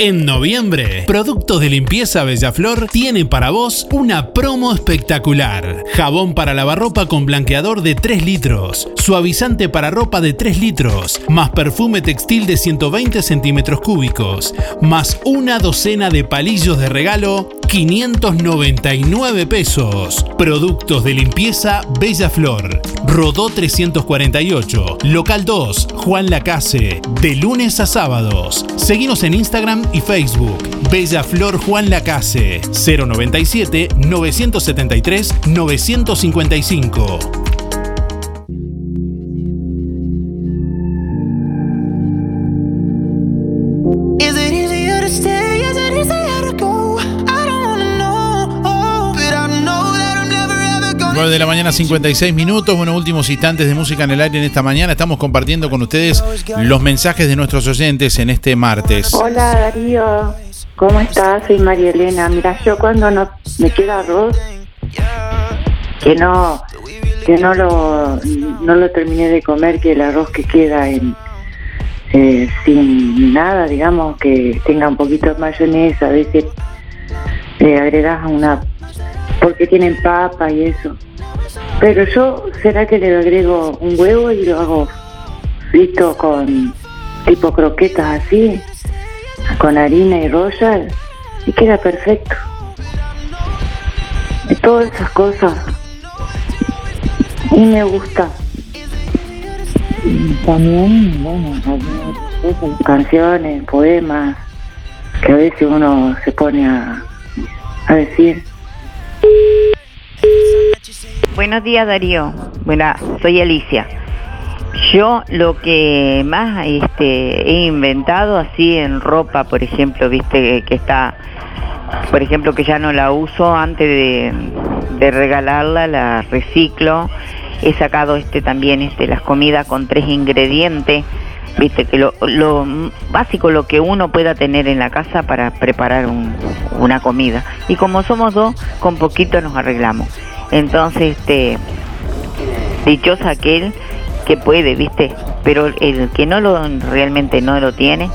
En noviembre, Productos de Limpieza Bellaflor tiene para vos una promo espectacular. Jabón para lavarropa con blanqueador de 3 litros, suavizante para ropa de 3 litros, más perfume textil de 120 centímetros cúbicos, más una docena de palillos de regalo, 599 pesos. Productos de limpieza Bella Flor. Rodó 348. Local 2, Juan Lacase. De lunes a sábados. Seguimos en Instagram y Facebook. Bella Flor Juan Lacase. 097 973 955. Mañana, 56 minutos. Bueno, últimos instantes de música en el aire en esta mañana. Estamos compartiendo con ustedes los mensajes de nuestros oyentes en este martes. Hola Darío, ¿cómo estás? Soy María Elena. Mira, yo cuando no me queda arroz, que no que no lo no lo terminé de comer, que el arroz que queda en eh, sin nada, digamos, que tenga un poquito de mayonesa, a veces le agregas una porque tienen papa y eso. Pero yo, ¿será que le agrego un huevo y lo hago frito con tipo croquetas así, con harina y royal y queda perfecto. Y todas esas cosas. Y me gusta. También, bueno, cosas, canciones, poemas, que a veces uno se pone a, a decir. Buenos días Darío. Bueno, soy Alicia. Yo lo que más este, he inventado así en ropa, por ejemplo, viste que está, por ejemplo, que ya no la uso antes de, de regalarla, la reciclo. He sacado este también este las comidas con tres ingredientes, viste que lo, lo básico lo que uno pueda tener en la casa para preparar un- una comida. Y como somos dos, con poquito nos arreglamos. Entonces, este dichosa aquel que puede, ¿viste? Pero el que no lo realmente no lo tiene,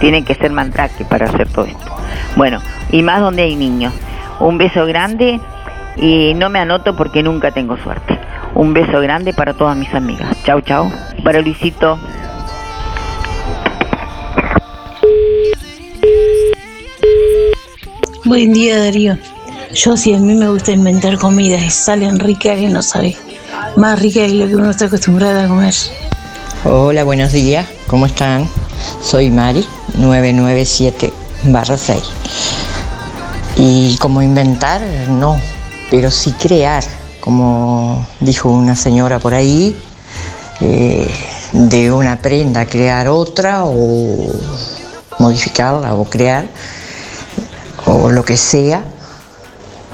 tiene que ser mandrake para hacer todo esto. Bueno, y más donde hay niños. Un beso grande y no me anoto porque nunca tengo suerte. Un beso grande para todas mis amigas. Chau, chau. Para Luisito. Buen día Darío. Yo sí, a mí me gusta inventar comidas y salen ricas que no sabe. Más ricas que lo que uno está acostumbrado a comer. Hola, buenos días. ¿Cómo están? Soy Mari, 997 barra 6. Y como inventar, no, pero sí crear, como dijo una señora por ahí, eh, de una prenda crear otra o modificarla o crear o lo que sea.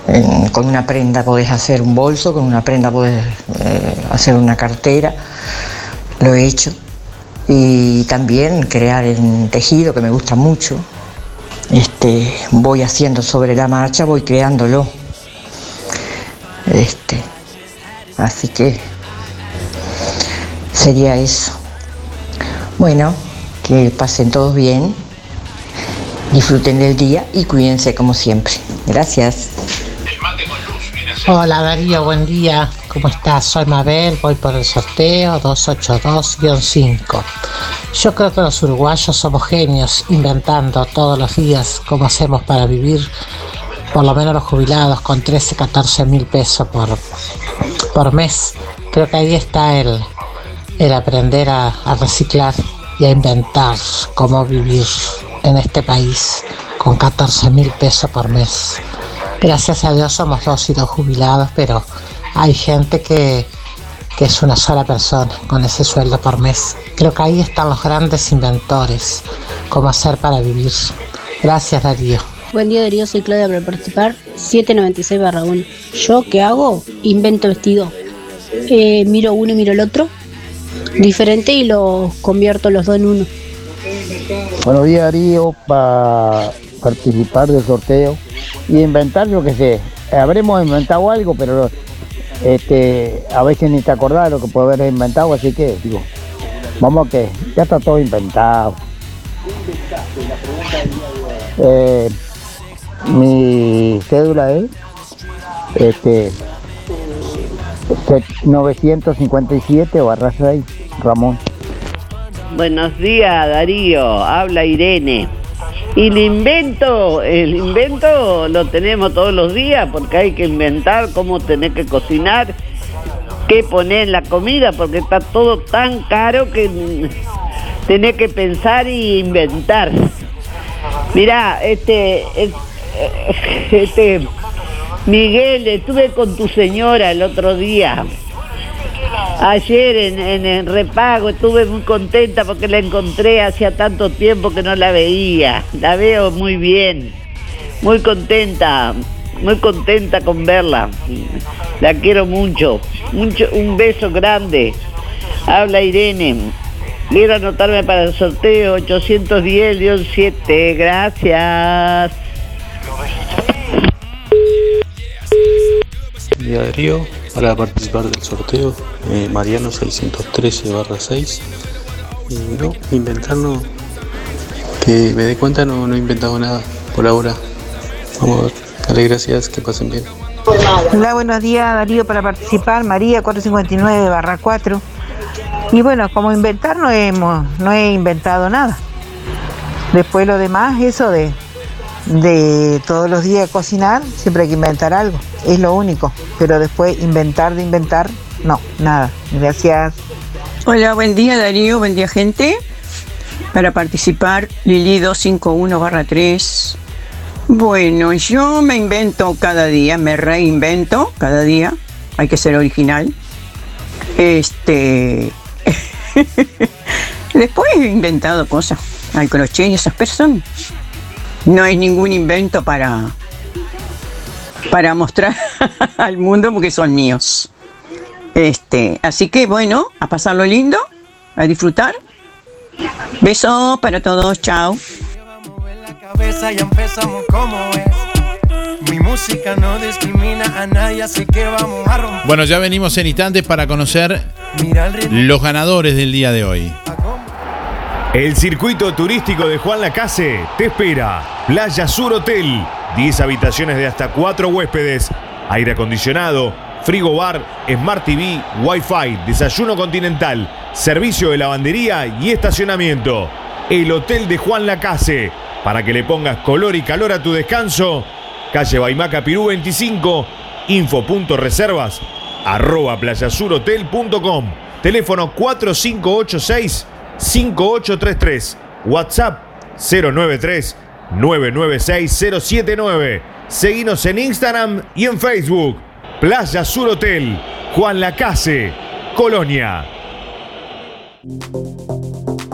En- con una prenda podés hacer un bolso, con una prenda podés eh, hacer una cartera, lo he hecho. Y también crear en tejido, que me gusta mucho. Este, voy haciendo sobre la marcha, voy creándolo. Este, así que sería eso. Bueno, que pasen todos bien, disfruten del día y cuídense como siempre. Gracias. Hola Darío, buen día. ¿Cómo estás? Soy Mabel, voy por el sorteo 282-5. Yo creo que los uruguayos somos genios inventando todos los días cómo hacemos para vivir, por lo menos los jubilados, con 13, 14 mil pesos por, por mes. Creo que ahí está el, el aprender a, a reciclar y a inventar cómo vivir en este país con 14 mil pesos por mes. Gracias a Dios somos dos y dos jubilados, pero hay gente que, que es una sola persona con ese sueldo por mes. Creo que ahí están los grandes inventores, cómo hacer para vivir. Gracias Darío. Buen día Darío, soy Claudia para participar 796 barra 1. Yo qué hago? Invento vestido. Eh, miro uno y miro el otro. Diferente y lo convierto los dos en uno. Buenos días Darío, para participar del sorteo y inventar, yo qué sé, habremos inventado algo, pero este, a veces ni te acordás de lo que puede haber inventado, así que digo, vamos a que ya está todo inventado. Eh, mi cédula es este, 957 barra 6, Ramón. Buenos días, Darío. Habla Irene. Y el invento, el invento lo tenemos todos los días porque hay que inventar cómo tener que cocinar, qué poner en la comida, porque está todo tan caro que tenés que pensar y inventar. Mirá, este, es- <laughs> este, Miguel, estuve con tu señora el otro día. Ayer en, en repago estuve muy contenta porque la encontré hacía tanto tiempo que no la veía. La veo muy bien, muy contenta, muy contenta con verla. La quiero mucho. mucho un beso grande. Habla Irene. Quiero anotarme para el sorteo 810-7. Gracias. Darío, para participar del sorteo, eh, Mariano 613 barra 6. Y no, inventar no, que me dé cuenta no, no he inventado nada por ahora. Vamos a ver, dale gracias, que pasen bien. Hola, buenos días Darío para participar, María 459 barra 4. Y bueno, como inventar no, hemos, no he inventado nada. Después lo demás, eso de, de todos los días cocinar, siempre hay que inventar algo, es lo único. Pero después inventar de inventar, no, nada. Gracias. Hola, buen día Darío, buen día gente. Para participar, Lili 251 barra 3. Bueno, yo me invento cada día, me reinvento cada día. Hay que ser original. Este. <laughs> Después he inventado cosas. Al crochet y esas personas. No es ningún invento para. para mostrar <laughs> al mundo porque son míos. Este, así que bueno, a pasarlo lindo, a disfrutar. Besos para todos, chao. cabeza ya empezamos como es. Mi música no discrimina a nadie, así que vamos a romper. Bueno, ya venimos en instantes para conocer los ganadores del día de hoy. El circuito turístico de Juan Lacase te espera. Playa Sur Hotel, 10 habitaciones de hasta 4 huéspedes, aire acondicionado, frigo bar, Smart TV, Wi-Fi, desayuno continental, servicio de lavandería y estacionamiento. El Hotel de Juan Lacase, para que le pongas color y calor a tu descanso calle Baimaca Pirú 25, info.reservas, arroba playasurhotel.com, teléfono 4586-5833, WhatsApp 093-996-079. Seguinos en Instagram y en Facebook. Playa Sur Hotel, Juan Lacase, Colonia.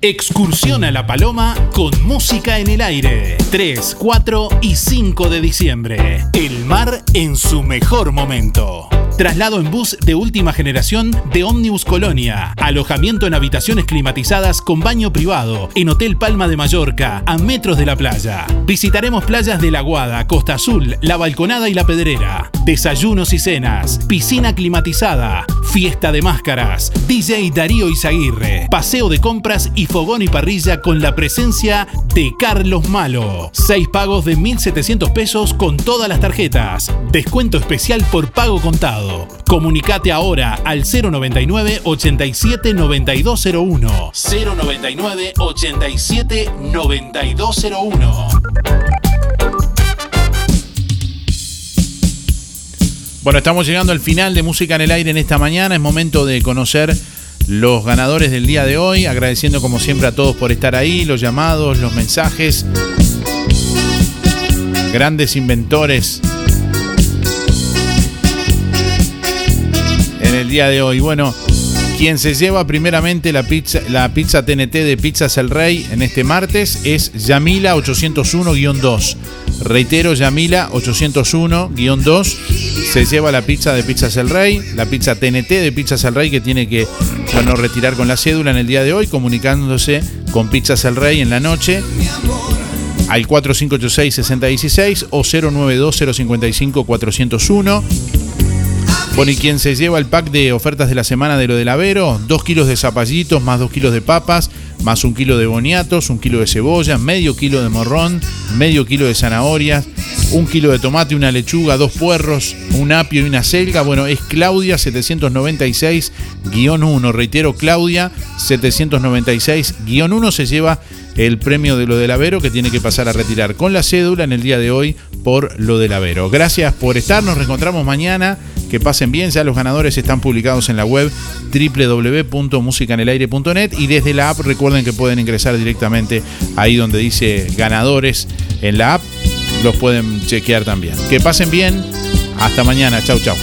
Excursión a La Paloma con música en el aire. 3, 4 y 5 de diciembre. El mar en su mejor momento. Traslado en bus de última generación de Omnibus Colonia. Alojamiento en habitaciones climatizadas con baño privado en Hotel Palma de Mallorca, a metros de la playa. Visitaremos playas de La Guada, Costa Azul, La Balconada y La Pedrera. Desayunos y cenas, piscina climatizada, fiesta de máscaras, DJ Darío Izaguirre, paseo de compras y fogón y parrilla con la presencia de Carlos Malo. Seis pagos de 1.700 pesos con todas las tarjetas. Descuento especial por pago contado. Comunicate ahora al 099 87 9201. 099 87 9201. Bueno, estamos llegando al final de Música en el Aire en esta mañana. Es momento de conocer los ganadores del día de hoy. Agradeciendo como siempre a todos por estar ahí, los llamados, los mensajes. Grandes inventores en el día de hoy. Bueno, quien se lleva primeramente la pizza, la pizza TNT de Pizzas El Rey en este martes es Yamila 801-2. Reitero, Yamila 801-2 se lleva la pizza de Pizzas El Rey, la pizza TNT de Pizzas El Rey que tiene que retirar con la cédula en el día de hoy, comunicándose con Pizzas El Rey en la noche al 4586-6016 o 092-055-401. Bueno, y quien se lleva el pack de ofertas de la semana de lo del Avero, 2 kilos de zapallitos, más 2 kilos de papas, más un kilo de boniatos, un kilo de cebolla, medio kilo de morrón, medio kilo de zanahorias, un kilo de tomate, una lechuga, dos puerros, un apio y una selga. Bueno, es Claudia 796-1. Reitero, Claudia 796-1 se lleva el premio de lo del Avero que tiene que pasar a retirar con la cédula en el día de hoy por lo del Avero. Gracias por estar, nos reencontramos mañana. Que pasen bien, ya los ganadores están publicados en la web www.musicanelaire.net y desde la app recuerden que pueden ingresar directamente ahí donde dice ganadores en la app, los pueden chequear también. Que pasen bien, hasta mañana, chau chau.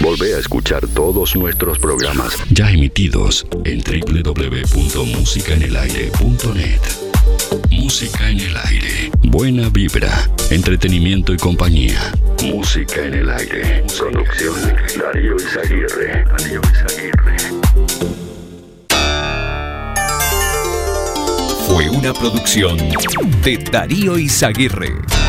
Volvé a escuchar todos nuestros programas ya emitidos en www.musicaenelaire.net. Música en el aire. Buena vibra, entretenimiento y compañía. Música en el aire. Producción Darío Izaguirre. Darío Izaguirre. Fue una producción de Darío Izaguirre.